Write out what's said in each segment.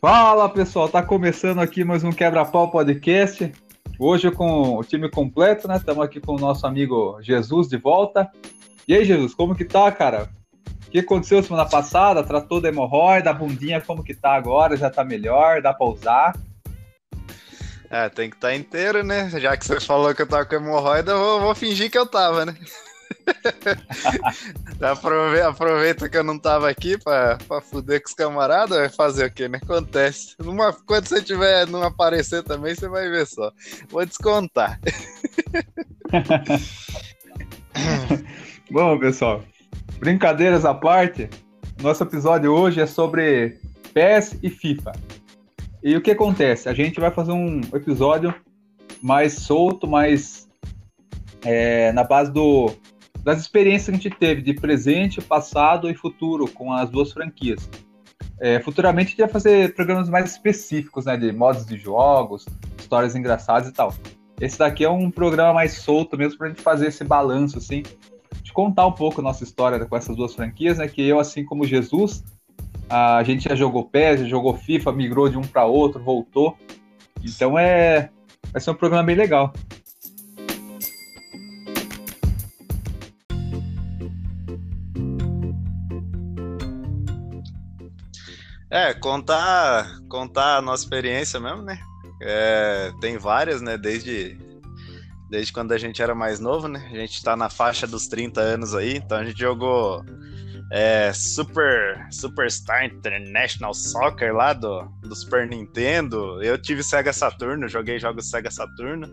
Fala pessoal, tá começando aqui mais um Quebra-Pau Podcast. Hoje com o time completo, né? Estamos aqui com o nosso amigo Jesus de volta. E aí, Jesus, como que tá, cara? O que aconteceu semana passada? Tratou da hemorroida, a bundinha como que tá agora? Já tá melhor? Dá pra usar? É, tem que estar tá inteiro, né? Já que você falou que eu tava com hemorroida, eu vou, vou fingir que eu tava, né? aproveita, que eu não tava aqui pra, pra fuder com os camaradas, vai fazer o quê, né? Acontece. Numa, quando você tiver não aparecer também, você vai ver só. Vou descontar. Bom, pessoal, brincadeiras à parte, nosso episódio hoje é sobre PES e FIFA. E o que acontece? A gente vai fazer um episódio mais solto, mais é, na base do das experiências que a gente teve de presente, passado e futuro com as duas franquias. É, futuramente a gente vai fazer programas mais específicos, né, de modos de jogos, histórias engraçadas e tal. Esse daqui é um programa mais solto mesmo para a gente fazer esse balanço, assim, de contar um pouco a nossa história com essas duas franquias, né, que eu, assim como Jesus, a gente já jogou PES, já jogou FIFA, migrou de um para outro, voltou. Então é vai ser um programa bem legal. É, contar, contar a nossa experiência mesmo, né? É, tem várias, né? Desde, desde quando a gente era mais novo, né? A gente tá na faixa dos 30 anos aí, então a gente jogou é, Super Superstar International Soccer lá do, do Super Nintendo. Eu tive Sega Saturno, joguei jogos Sega Saturno.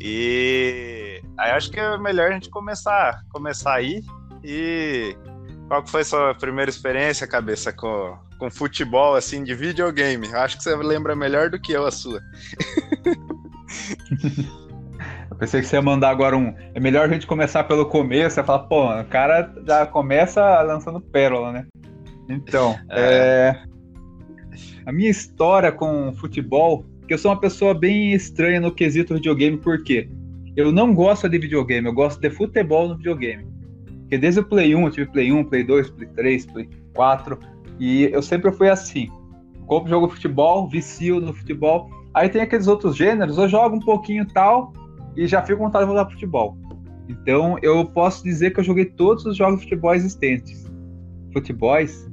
E aí acho que é melhor a gente começar, começar aí. E qual que foi sua primeira experiência, cabeça, com, com futebol, assim, de videogame. Acho que você lembra melhor do que eu a sua. eu pensei que você ia mandar agora um. É melhor a gente começar pelo começo. Você fala, pô, o cara já começa lançando pérola, né? Então, é... É... a minha história com futebol, que eu sou uma pessoa bem estranha no quesito videogame, por quê? Eu não gosto de videogame, eu gosto de futebol no videogame. Porque desde o Play 1, eu tive Play 1, Play 2, Play 3, Play 4, e eu sempre fui assim. Compro jogo futebol, vicio no futebol. Aí tem aqueles outros gêneros, eu jogo um pouquinho tal e já fico vontade de voltar futebol. Então eu posso dizer que eu joguei todos os jogos de futebol existentes. Futebols?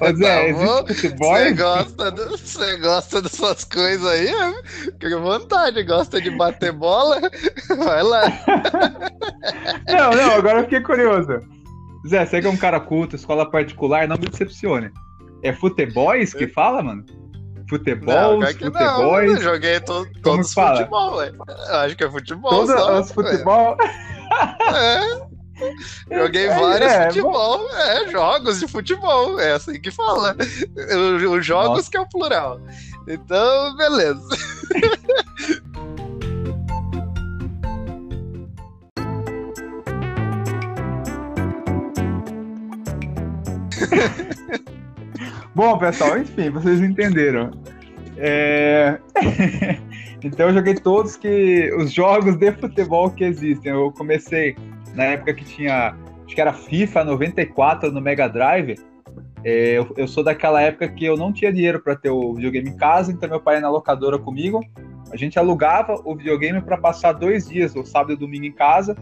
Ô Zé, tá Você gosta, do, você gosta das suas coisas aí? Fica à vontade, gosta de bater bola? Vai lá. Não, não, agora eu fiquei curioso. Zé, você que é um cara culto, escola particular, não me decepcione. É futebols que fala, mano? Futebol, futebol. Eu joguei to, todos os futebol. Eu acho que é futebol. Todos os futebol? É. Joguei é, vários é, futebol, é, jogos de futebol, é assim que fala. Os jogos Nossa. que é o plural. Então, beleza. Bom, pessoal, enfim, vocês entenderam. É... então eu joguei todos que os jogos de futebol que existem. Eu comecei na época que tinha, acho que era FIFA 94 no Mega Drive. É, eu, eu, sou daquela época que eu não tinha dinheiro para ter o videogame em casa, então meu pai ia na locadora comigo. A gente alugava o videogame para passar dois dias, o sábado e o domingo em casa,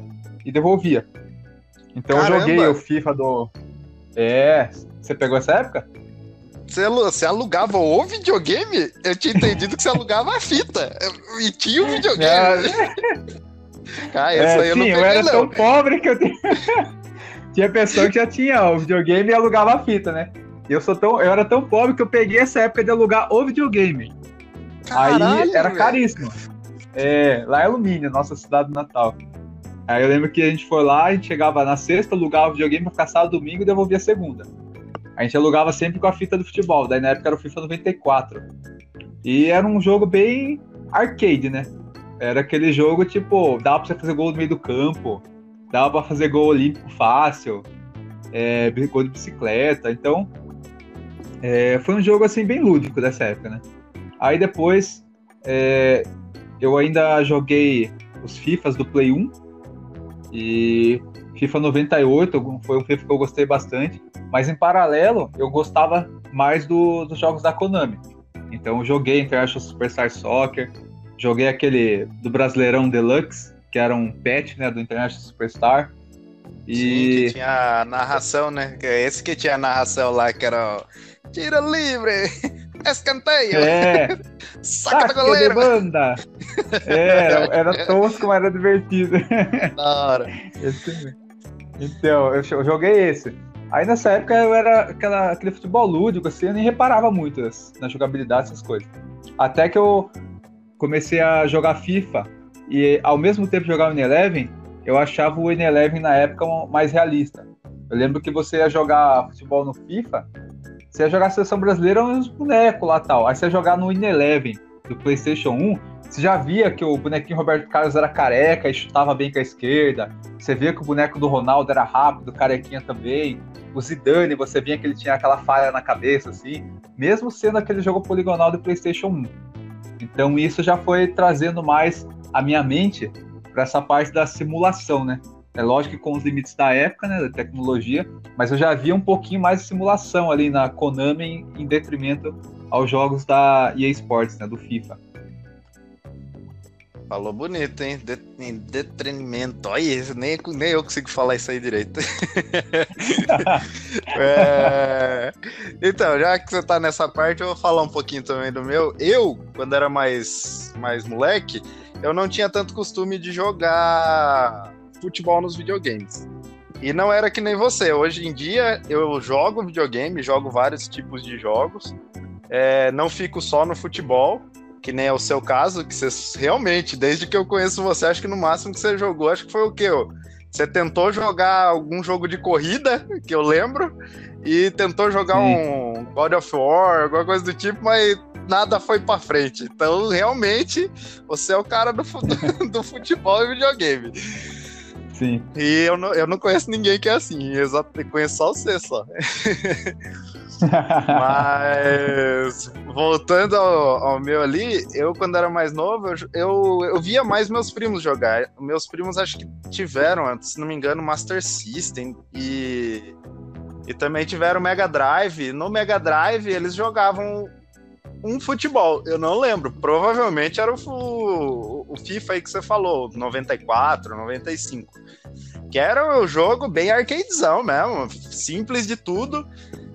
e devolvia. Então Caramba. eu joguei o FIFA do. É. Você pegou essa época? Você, alugava o videogame? Eu tinha entendido que você alugava a fita. E tinha o videogame. É. Ah, essa é, aí eu sim, não peguei, eu era não. tão pobre que eu tinha... tinha pessoa que já tinha o videogame e alugava a fita, né? Eu, sou tão, eu era tão pobre que eu peguei essa época de alugar o videogame. Caralho, aí era caríssimo. É, lá é alumínio, nossa cidade natal. Aí eu lembro que a gente foi lá, a gente chegava na sexta, alugava o videogame pra ficar sábado, domingo e devolvia segunda. A gente alugava sempre com a fita do futebol, daí na época era o FIFA 94. E era um jogo bem arcade, né? Era aquele jogo, tipo, dava pra você fazer gol no meio do campo, dava pra fazer gol olímpico fácil, é, gol de bicicleta. Então, é, foi um jogo, assim, bem lúdico dessa época, né? Aí depois, é, eu ainda joguei os FIFAs do Play 1. E FIFA 98 foi um FIFA que eu gostei bastante, mas em paralelo eu gostava mais do, dos jogos da Konami. Então eu joguei International Superstar Soccer, joguei aquele do Brasileirão Deluxe, que era um patch né, do International Superstar. E... Sim, que tinha a narração, né? Esse que tinha a narração lá, que era tira livre, escanteio. É. Saca do goleiro. banda. É, era tosco, mas era divertido. Da hora. Esse... Então, eu joguei esse. Aí nessa época eu era aquela, aquele futebol lúdico, assim, eu nem reparava muito na jogabilidade, essas coisas. Até que eu comecei a jogar FIFA e ao mesmo tempo jogar o Eleven, eu achava o Eleven na época mais realista. Eu lembro que você ia jogar futebol no FIFA, você ia jogar a seleção brasileira uns bonecos lá tal. Aí você ia jogar no Eleven do PlayStation 1, você já via que o bonequinho Roberto Carlos era careca e chutava bem com a esquerda. Você via que o boneco do Ronaldo era rápido, carequinha também. O Zidane, você via que ele tinha aquela falha na cabeça, assim. Mesmo sendo aquele jogo poligonal do PlayStation 1. Então isso já foi trazendo mais a minha mente para essa parte da simulação, né? É lógico que com os limites da época, né, da tecnologia, mas eu já via um pouquinho mais de simulação ali na Konami em, em detrimento aos jogos da EA Sports, né, do FIFA. Falou bonito, hein? De, em detrimento. Olha, nem, nem eu consigo falar isso aí direito. é... Então, já que você tá nessa parte, eu vou falar um pouquinho também do meu. Eu, quando era mais, mais moleque, eu não tinha tanto costume de jogar futebol nos videogames. E não era que nem você. Hoje em dia, eu jogo videogame, jogo vários tipos de jogos. É, não fico só no futebol que nem é o seu caso, que você realmente, desde que eu conheço você, acho que no máximo que você jogou, acho que foi o quê? Você tentou jogar algum jogo de corrida, que eu lembro, e tentou jogar um God of War, alguma coisa do tipo, mas nada foi para frente. Então, realmente, você é o cara do, do futebol e videogame. Sim. E eu não, eu não conheço ninguém que é assim, eu conheço só você só. Mas voltando ao, ao, meu ali, eu quando era mais novo, eu, eu, via mais meus primos jogar. Meus primos acho que tiveram, se não me engano, Master System e, e também tiveram Mega Drive. No Mega Drive eles jogavam um futebol, eu não lembro. Provavelmente era o, o FIFA aí que você falou, 94, 95. Que era um jogo bem arcadezão mesmo, simples de tudo.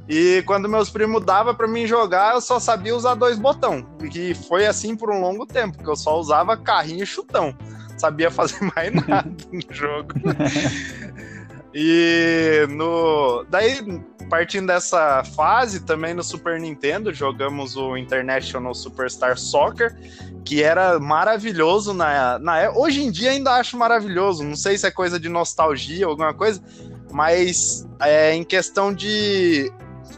E quando meus primos davam para mim jogar, eu só sabia usar dois botões. E foi assim por um longo tempo, que eu só usava carrinho e chutão. Sabia fazer mais nada no jogo. e no. Daí, partindo dessa fase, também no Super Nintendo, jogamos o International Superstar Soccer, que era maravilhoso na, na Hoje em dia ainda acho maravilhoso. Não sei se é coisa de nostalgia ou alguma coisa, mas é, em questão de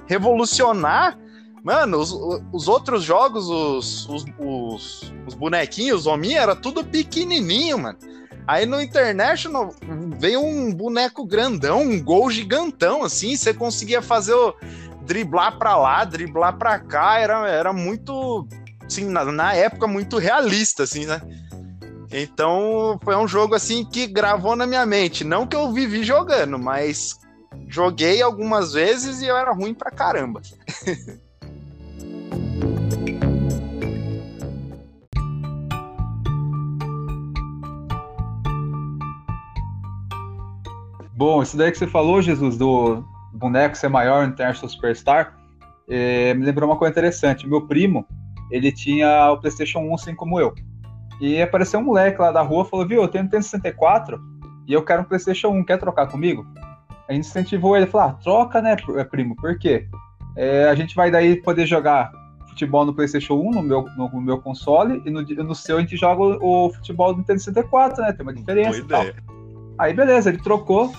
revolucionar. Mano, os, os outros jogos, os, os, os, os bonequinhos, o Omi, era tudo pequenininho, mano. Aí no International veio um boneco grandão, um gol gigantão, assim, você conseguia fazer o driblar pra lá, driblar pra cá, era, era muito, assim, na, na época, muito realista, assim, né? Então foi um jogo, assim, que gravou na minha mente. Não que eu vivi jogando, mas joguei algumas vezes e eu era ruim pra caramba. Bom, isso daí que você falou, Jesus, do boneco ser maior no International Superstar, é, me lembrou uma coisa interessante. Meu primo, ele tinha o PlayStation 1 assim como eu. E apareceu um moleque lá da rua falou: Viu, eu tenho um 64 e eu quero um PlayStation 1, quer trocar comigo? A gente incentivou ele, falou, ah, troca, né, é, primo, por quê? É, a gente vai daí poder jogar futebol no PlayStation 1, no meu, no, meu console, e no, no seu a gente joga o, o futebol do Nintendo 64, né? Tem uma diferença. Aí beleza, ele trocou.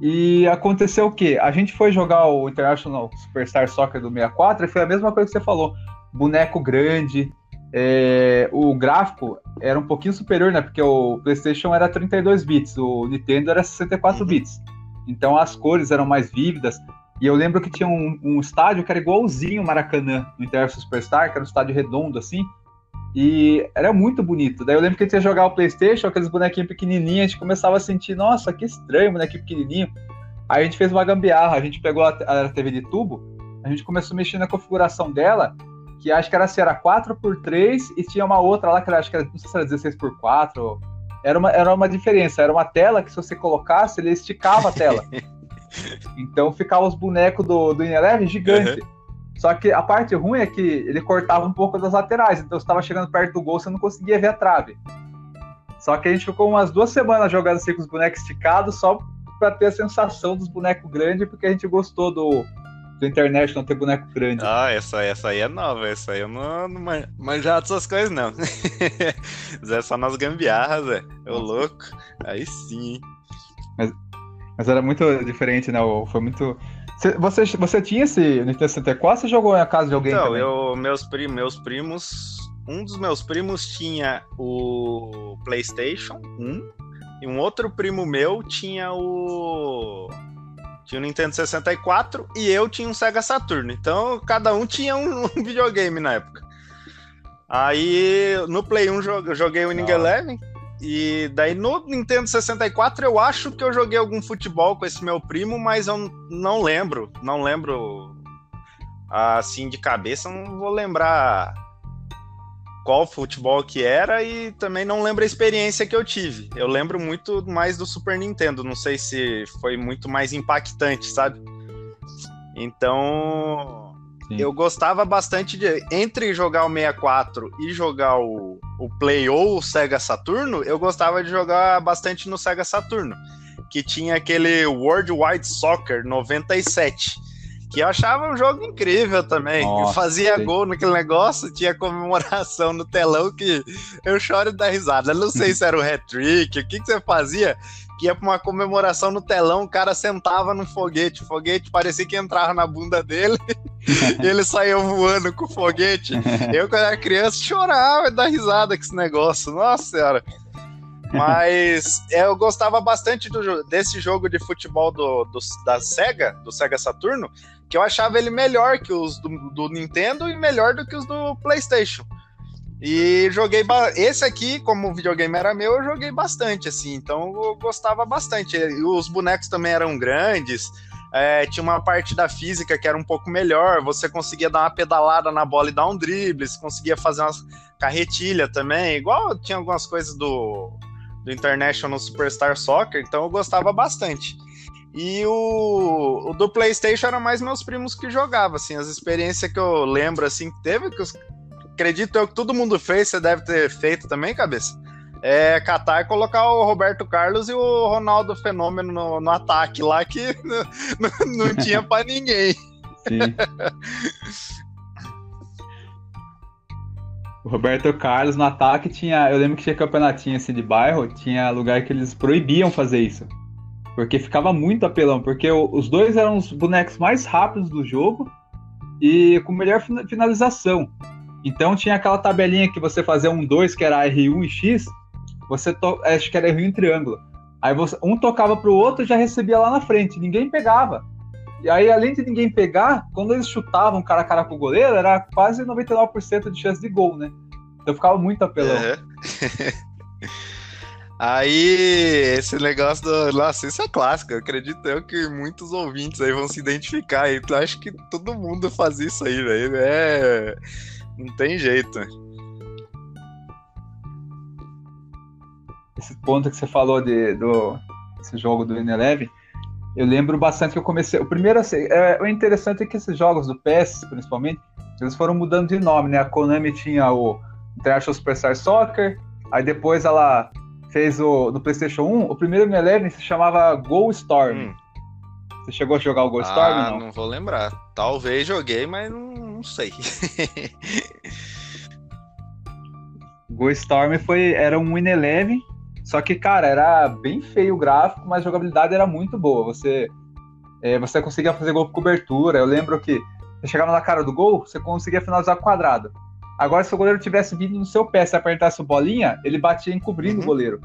E aconteceu o quê? A gente foi jogar o International Superstar Soccer do 64 e foi a mesma coisa que você falou. Boneco grande, é, o gráfico era um pouquinho superior, né? Porque o PlayStation era 32 bits, o Nintendo era 64 uhum. bits. Então as cores eram mais vívidas. E eu lembro que tinha um, um estádio que era igualzinho o Maracanã, no International Superstar, que era um estádio redondo assim. E era muito bonito. Daí eu lembro que a gente ia jogar o Playstation, aqueles bonequinhos pequenininhos, a gente começava a sentir, nossa, que estranho, bonequinho pequenininho. Aí a gente fez uma gambiarra, a gente pegou a, TV de tubo, a gente começou a mexer na configuração dela, que acho que era se era 4x3 e tinha uma outra lá que era, acho que era, não sei se era 16x4. Era uma, era uma diferença, era uma tela que se você colocasse, ele esticava a tela. então ficava os bonecos do, do Ineleven gigante. Uhum. Só que a parte ruim é que ele cortava um pouco das laterais, então você estava chegando perto do gol, você não conseguia ver a trave. Só que a gente ficou umas duas semanas jogando assim com os bonecos esticados, só para ter a sensação dos bonecos grandes, porque a gente gostou do, do internet não ter boneco grande. Ah, essa, essa aí é nova, essa aí eu não, não manjava dessas coisas, não. Zé só nas gambiarras, Zé. Eu louco. Aí sim. Mas, mas era muito diferente, né? Foi muito. Você, você tinha esse Nintendo 64 ou jogou na casa de alguém? Não, eu, meus, prim, meus primos. Um dos meus primos tinha o PlayStation 1 e um outro primo meu tinha o tinha o Nintendo 64 e eu tinha um Sega Saturn. Então, cada um tinha um, um videogame na época. Aí, no Play 1 eu joguei o Winning Eleven. E daí no Nintendo 64 eu acho que eu joguei algum futebol com esse meu primo, mas eu não lembro. Não lembro assim de cabeça, não vou lembrar qual futebol que era e também não lembro a experiência que eu tive. Eu lembro muito mais do Super Nintendo, não sei se foi muito mais impactante, sabe? Então, Sim. eu gostava bastante de entre jogar o 64 e jogar o, o Play ou o Sega Saturno, eu gostava de jogar bastante no Sega Saturno, que tinha aquele World Wide Soccer 97 que eu achava um jogo incrível também. Nossa, fazia sim. gol naquele negócio, tinha comemoração no telão que eu choro da risada. Eu não sei se era o hat-trick, o que, que você fazia, que ia pra uma comemoração no telão, o cara sentava no foguete, o foguete parecia que entrava na bunda dele e ele saía voando com o foguete. Eu, quando era criança, chorava da risada com esse negócio. Nossa senhora. Mas eu gostava bastante do, desse jogo de futebol do, do, da Sega, do Sega Saturno, que eu achava ele melhor que os do, do Nintendo e melhor do que os do PlayStation. E joguei. Esse aqui, como o videogame era meu, eu joguei bastante, assim. Então eu gostava bastante. E os bonecos também eram grandes. É, tinha uma parte da física que era um pouco melhor. Você conseguia dar uma pedalada na bola e dar um drible. Você conseguia fazer umas carretilha também. Igual tinha algumas coisas do, do International Superstar Soccer. Então eu gostava bastante. E o, o, do PlayStation era mais meus primos que jogavam, assim, as experiências que eu lembro, assim, que teve, que eu, acredito eu que todo mundo fez, você deve ter feito também, cabeça. É catar e colocar o Roberto Carlos e o Ronaldo Fenômeno no, no ataque lá, que não, tinha para ninguém. Sim. O Roberto Carlos no ataque tinha. Eu lembro que tinha campeonatinho assim de bairro, tinha lugar que eles proibiam fazer isso. Porque ficava muito apelão, porque os dois eram os bonecos mais rápidos do jogo e com melhor finalização. Então tinha aquela tabelinha que você fazia um 2, que era R1 e X, você to... acho que era R1 em triângulo. Aí você... um tocava pro outro e já recebia lá na frente, ninguém pegava. E aí, além de ninguém pegar, quando eles chutavam cara a cara com o goleiro, era quase 99% de chance de gol, né? Então ficava muito apelão. Uhum. Aí, esse negócio do. Nossa, isso é clássico. Eu acredito eu que muitos ouvintes aí vão se identificar. E eu acho que todo mundo faz isso aí, velho. É. Não tem jeito. Esse ponto que você falou de, do esse jogo do N11, eu lembro bastante que eu comecei. O primeiro, assim, é, o interessante é que esses jogos do PS, principalmente, eles foram mudando de nome, né? A Konami tinha o International Superstar Soccer, aí depois ela fez o no PlayStation 1, o primeiro Me Eleven se chamava Go Storm. Hum. Você chegou a jogar o Go Storm? Ah, não? não vou lembrar. Talvez joguei, mas não, não sei. Go Storm foi, era um Win Eleven, só que, cara, era bem feio o gráfico, mas a jogabilidade era muito boa. Você, é, você conseguia fazer gol por cobertura. Eu lembro que você chegava na cara do gol, você conseguia finalizar quadrado. Agora, se o goleiro tivesse vindo no seu pé, se apertasse o bolinha, ele batia encobrindo uhum. o goleiro.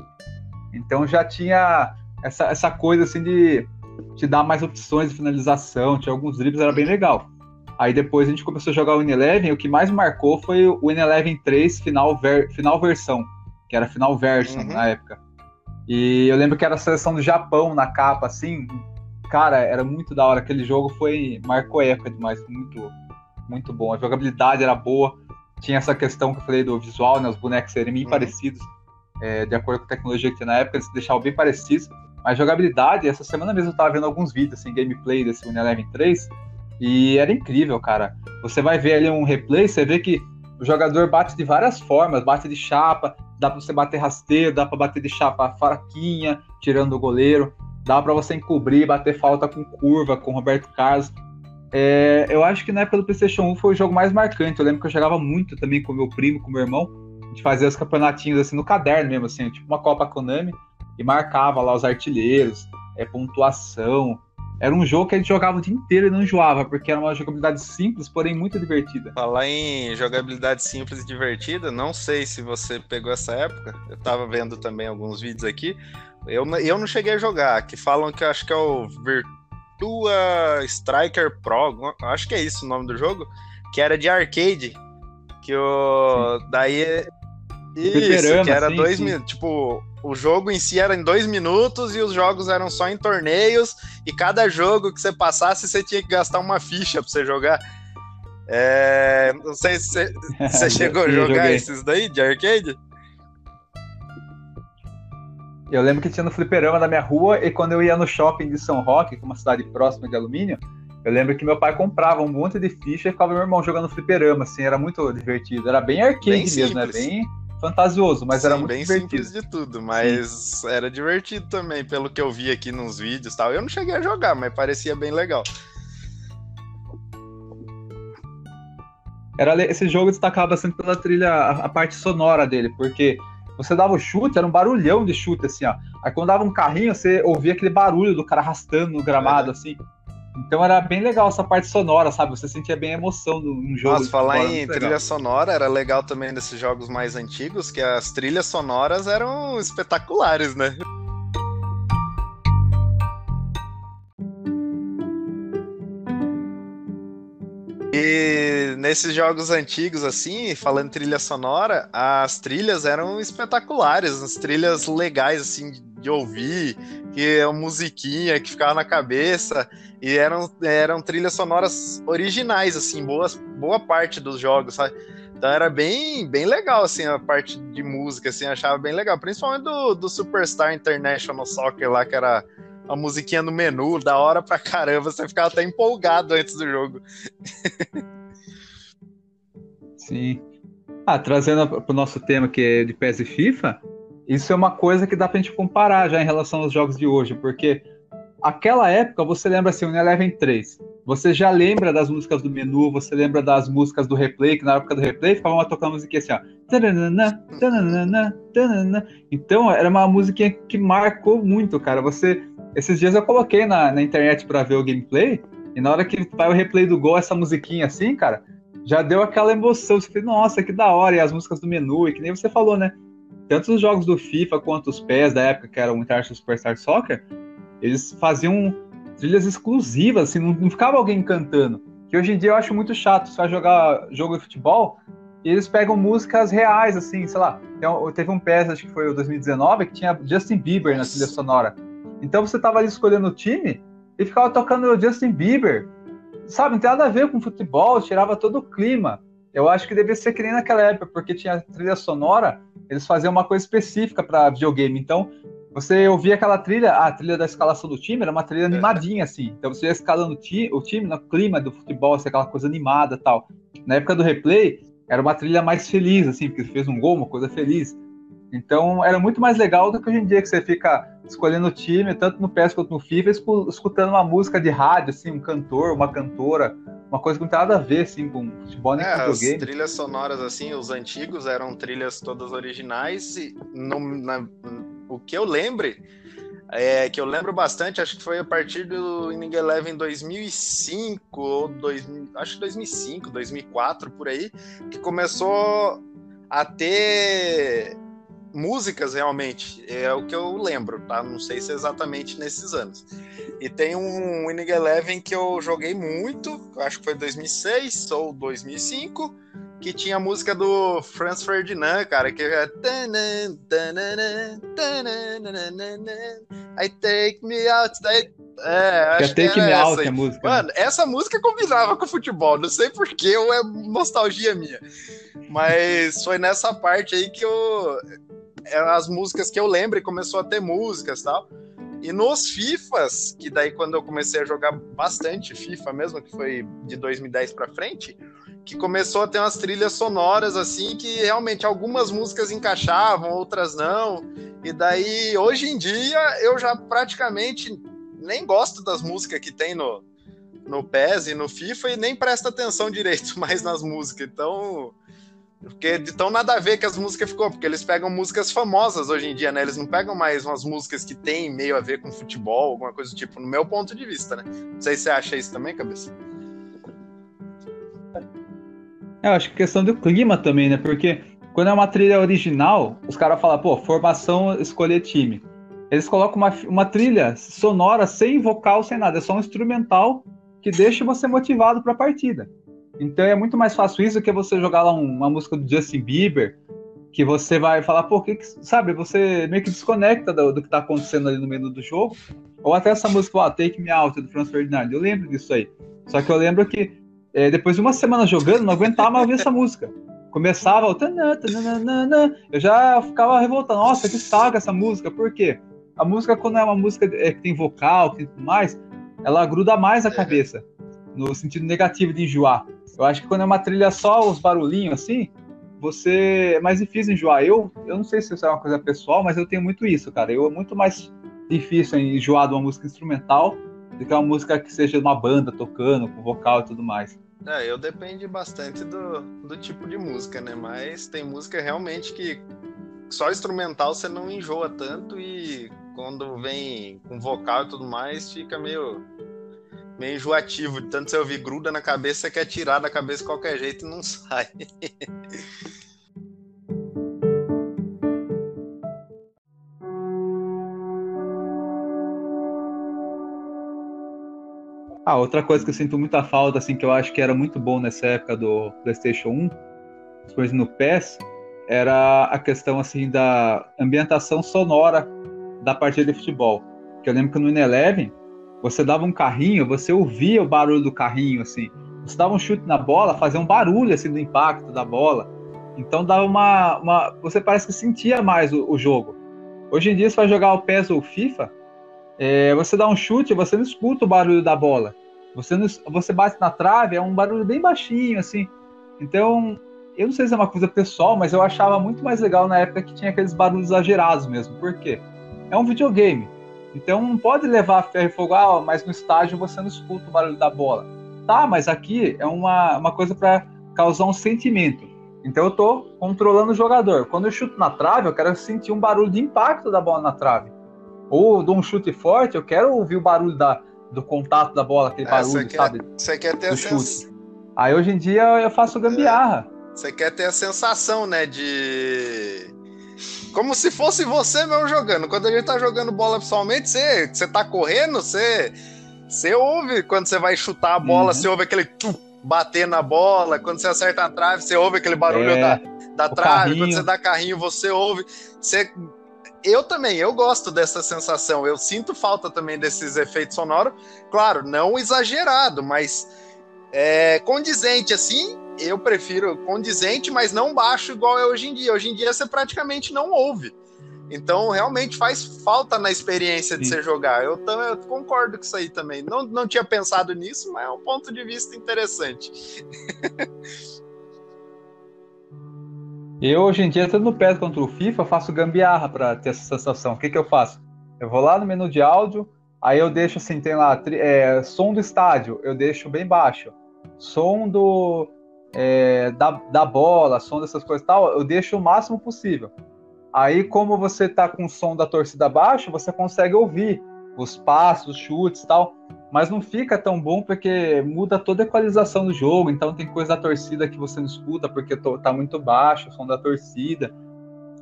Então já tinha essa, essa coisa assim de te dar mais opções de finalização, tinha alguns dribles, era bem legal. Aí depois a gente começou a jogar o Win-Eleven, o que mais marcou foi o Win-Eleven 3 final, ver, final versão, que era final version uhum. na época. E eu lembro que era a seleção do Japão na capa, assim, cara, era muito da hora. Aquele jogo foi. marcou época demais, muito, muito bom. A jogabilidade era boa, tinha essa questão que eu falei do visual, né? Os bonecos serem bem uhum. parecidos, é, de acordo com a tecnologia que tinha na época, eles deixavam bem parecidos. Mas jogabilidade, essa semana mesmo eu tava vendo alguns vídeos, assim, gameplay desse Win-Eleven 3, e era incrível, cara. Você vai ver ali um replay, você vê que o jogador bate de várias formas, bate de chapa, dá para você bater rasteiro, dá para bater de chapa fraquinha, tirando o goleiro, dá para você encobrir, bater falta com curva, com Roberto Carlos. É, eu acho que na época do PlayStation 1 foi o jogo mais marcante. Eu lembro que eu jogava muito também com meu primo, com meu irmão. A gente fazia os campeonatinhos assim no caderno mesmo, assim, tipo uma Copa Konami, e marcava lá os artilheiros, é, pontuação, era um jogo que a gente jogava o dia inteiro e não enjoava, porque era uma jogabilidade simples, porém muito divertida. Falar em jogabilidade simples e divertida, não sei se você pegou essa época, eu tava vendo também alguns vídeos aqui, eu, eu não cheguei a jogar, que falam que eu acho que é o Virtua Striker Pro, acho que é isso o nome do jogo, que era de arcade, que o... Sim. daí... Isso, que era sim, dois minutos, tipo, o jogo em si era em dois minutos e os jogos eram só em torneios e cada jogo que você passasse você tinha que gastar uma ficha para você jogar. É... Não sei se você, você chegou a jogar joguei. esses daí de arcade. Eu lembro que tinha no fliperama da minha rua e quando eu ia no shopping de São Roque, que é uma cidade próxima de alumínio, eu lembro que meu pai comprava um monte de ficha e ficava meu irmão jogando fliperama, assim, era muito divertido. Era bem arcade bem mesmo, né? Bem fantasioso, mas Sim, era muito bem divertido. simples de tudo, mas Sim. era divertido também, pelo que eu vi aqui nos vídeos tal. Eu não cheguei a jogar, mas parecia bem legal. Era, esse jogo destacava bastante pela trilha, a, a, parte sonora dele, porque você dava o chute, era um barulhão de chute, assim, ó. Aí quando dava um carrinho, você ouvia aquele barulho do cara arrastando no gramado, é. assim. Então era bem legal essa parte sonora, sabe? Você sentia bem a emoção num jogo. Nossa, falar em trilha legal. sonora era legal também nesses jogos mais antigos, que as trilhas sonoras eram espetaculares, né? E nesses jogos antigos, assim, falando trilha sonora, as trilhas eram espetaculares, as trilhas legais, assim, de ouvir, que é uma musiquinha que ficava na cabeça. E eram, eram trilhas sonoras originais, assim, boas, boa parte dos jogos, sabe? Então era bem, bem legal, assim, a parte de música, assim, achava bem legal. Principalmente do, do Superstar International Soccer lá, que era a musiquinha no menu, da hora pra caramba, você ficava até empolgado antes do jogo. Sim. Ah, trazendo para o nosso tema que é de PES e FIFA, isso é uma coisa que dá pra gente comparar já em relação aos jogos de hoje, porque aquela época você lembra assim, o Eleven 3. Você já lembra das músicas do menu, você lembra das músicas do replay, que na época do replay ficava tocando música assim, ó. Então era uma musiquinha que marcou muito, cara. Você. Esses dias eu coloquei na, na internet para ver o gameplay, e na hora que vai o replay do gol, essa musiquinha assim, cara, já deu aquela emoção. Você fala, nossa, que da hora, e as músicas do menu, e que nem você falou, né? Tanto os jogos do FIFA quanto os PES da época, que era o International Superstar Soccer, eles faziam trilhas exclusivas, assim, não, não ficava alguém cantando. Que hoje em dia eu acho muito chato. Você vai jogar jogo de futebol e eles pegam músicas reais, assim, sei lá. Teve um PES, acho que foi o 2019, que tinha Justin Bieber na trilha sonora. Então você tava ali escolhendo o time e ficava tocando o Justin Bieber. Sabe, não tem nada a ver com futebol, tirava todo o clima. Eu acho que devia ser que nem naquela época, porque tinha trilha sonora, eles faziam uma coisa específica para videogame. Então, você ouvia aquela trilha, a trilha da escalação do time era uma trilha animadinha, assim. Então você ia escalando o time no clima do futebol, assim, aquela coisa animada tal. Na época do replay, era uma trilha mais feliz, assim, porque fez um gol, uma coisa feliz. Então era muito mais legal do que hoje em dia que você fica escolhendo o time, tanto no PES quanto no FIFA, escutando uma música de rádio, assim, um cantor, uma cantora, uma coisa que não tem nada a ver, assim, com futebol nem é, com videogame. As trilhas sonoras, assim, os antigos eram trilhas todas originais e no, na, o que eu lembre, é, que eu lembro bastante, acho que foi a partir do Inning Eleven 2005, ou 2000, acho que 2005, 2004, por aí, que começou a ter músicas realmente, é o que eu lembro, tá? Não sei se é exatamente nesses anos. E tem um Winning Eleven que eu joguei muito, acho que foi 2006 ou 2005, que tinha a música do Franz Ferdinand, cara, que é I take me out. Daí, é, acho que take me out a música. Né? Mano, essa música combinava com o futebol, não sei porquê, ou é nostalgia minha. Mas foi nessa parte aí que eu. As músicas que eu lembro e começou a ter músicas tal. E nos FIFAs, que daí quando eu comecei a jogar bastante FIFA mesmo, que foi de 2010 para frente, que começou a ter umas trilhas sonoras assim que realmente algumas músicas encaixavam, outras não. E daí hoje em dia eu já praticamente nem gosto das músicas que tem no no PES e no FIFA e nem presta atenção direito mais nas músicas. Então, porque de tão nada a ver que as músicas ficou, porque eles pegam músicas famosas hoje em dia, né? Eles não pegam mais umas músicas que tem meio a ver com futebol, alguma coisa do tipo, no meu ponto de vista, né? Não sei se você acha isso também, cabeça. É, eu acho que é questão do clima também, né? Porque quando é uma trilha original, os caras falam, pô, formação, escolher time. Eles colocam uma, uma trilha sonora sem vocal, sem nada, é só um instrumental que deixa você motivado para a partida. Então é muito mais fácil isso que você jogar lá uma música do Justin Bieber, que você vai falar, pô, que, que sabe, você meio que desconecta do, do que tá acontecendo ali no meio do jogo. Ou até essa música, ó, Take Me Out, do Franz Ferdinand, eu lembro disso aí. Só que eu lembro que é, depois de uma semana jogando, não aguentava mais ouvir essa música. Começava o eu já ficava revoltado. Nossa, que saco essa música. Por quê? A música, quando é uma música é, que tem vocal, que tem tudo mais, ela gruda mais a cabeça. No sentido negativo de enjoar. Eu acho que quando é uma trilha só, os barulhinhos assim, você é mais difícil enjoar. Eu, eu não sei se isso é uma coisa pessoal, mas eu tenho muito isso, cara. Eu é muito mais difícil enjoar de uma música instrumental do que uma música que seja uma banda tocando, com vocal e tudo mais. É, eu depende bastante do, do tipo de música, né? Mas tem música realmente que só instrumental você não enjoa tanto e quando vem com vocal e tudo mais, fica meio meio enjoativo, de tanto você ouvir gruda na cabeça, você quer tirar da cabeça de qualquer jeito e não sai. Ah, outra coisa que eu sinto muita falta, assim, que eu acho que era muito bom nessa época do PlayStation 1, depois no PES, era a questão, assim, da ambientação sonora da partida de futebol. Que eu lembro que no Ineleven, você dava um carrinho, você ouvia o barulho do carrinho, assim. Você dava um chute na bola, fazia um barulho, assim, do impacto da bola. Então dava uma... uma você parece que sentia mais o, o jogo. Hoje em dia, você vai jogar o PES ou o FIFA, é, você dá um chute, você não escuta o barulho da bola. Você, não, você bate na trave, é um barulho bem baixinho, assim. Então, eu não sei se é uma coisa pessoal, mas eu achava muito mais legal na época que tinha aqueles barulhos exagerados mesmo. Por quê? É um videogame. Então não pode levar ferro e fogo, ah, mas no estágio você não escuta o barulho da bola. Tá, mas aqui é uma, uma coisa para causar um sentimento. Então eu tô controlando o jogador. Quando eu chuto na trave, eu quero sentir um barulho de impacto da bola na trave. Ou dou um chute forte, eu quero ouvir o barulho da, do contato da bola, aquele é, barulho, quer, sabe? Você quer ter a sens... Aí hoje em dia eu faço gambiarra. Você quer ter a sensação, né, de como se fosse você mesmo jogando. Quando a gente tá jogando bola pessoalmente, você, você tá correndo, você, você ouve quando você vai chutar a bola, uhum. você ouve aquele tum, bater na bola. Quando você acerta a trave, você ouve aquele barulho é, da, da trave. Carrinho. Quando você dá carrinho, você ouve. Você eu também, eu gosto dessa sensação. Eu sinto falta também desses efeitos sonoros. Claro, não exagerado, mas é, condizente assim eu prefiro condizente, mas não baixo igual é hoje em dia. Hoje em dia você praticamente não ouve. Então, realmente faz falta na experiência de Sim. você jogar. Eu, eu, concordo com isso aí também. Não, não tinha pensado nisso, mas é um ponto de vista interessante. eu, hoje em dia, tô no pé contra o FIFA, faço gambiarra para ter essa sensação. O que, que eu faço? Eu vou lá no menu de áudio, aí eu deixo assim, tem lá é, som do estádio, eu deixo bem baixo. Som do, é, da, da bola, som dessas coisas e tal, eu deixo o máximo possível. Aí, como você tá com o som da torcida baixo, você consegue ouvir os passos, os chutes e tal, mas não fica tão bom porque muda toda a equalização do jogo, então tem coisa da torcida que você não escuta porque tá muito baixo o som da torcida.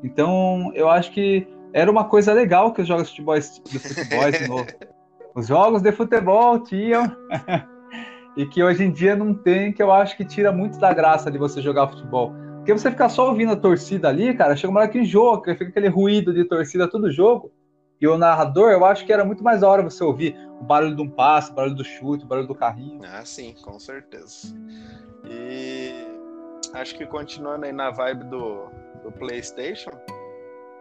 Então, eu acho que era uma coisa legal que os jogos de futebol, de futebol de novo. Os jogos de futebol tinham. e que hoje em dia não tem, que eu acho que tira muito da graça de você jogar futebol. Porque você ficar só ouvindo a torcida ali, cara, chega uma hora que enjoa, que fica aquele ruído de torcida todo jogo. E o narrador, eu acho que era muito mais da hora você ouvir o barulho de um passe, o barulho do chute, o barulho do carrinho. Ah, sim, com certeza. E acho que continuando aí na vibe do, do PlayStation,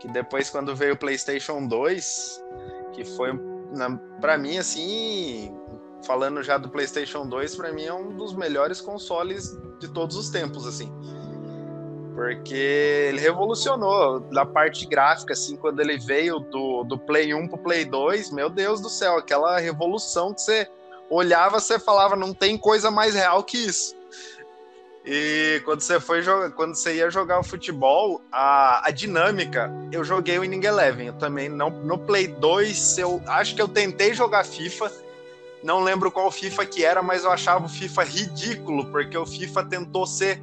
que depois quando veio o PlayStation 2, que foi para mim assim, falando já do PlayStation 2, para mim é um dos melhores consoles de todos os tempos assim. Porque ele revolucionou da parte gráfica, assim, quando ele veio do, do Play 1 pro Play 2, meu Deus do céu, aquela revolução que você olhava, você falava, não tem coisa mais real que isso. E quando você foi jogar, quando você ia jogar o futebol, a, a dinâmica, eu joguei o Inning Eleven. Eu também não no Play 2, eu acho que eu tentei jogar FIFA. Não lembro qual FIFA que era, mas eu achava o FIFA ridículo, porque o FIFA tentou ser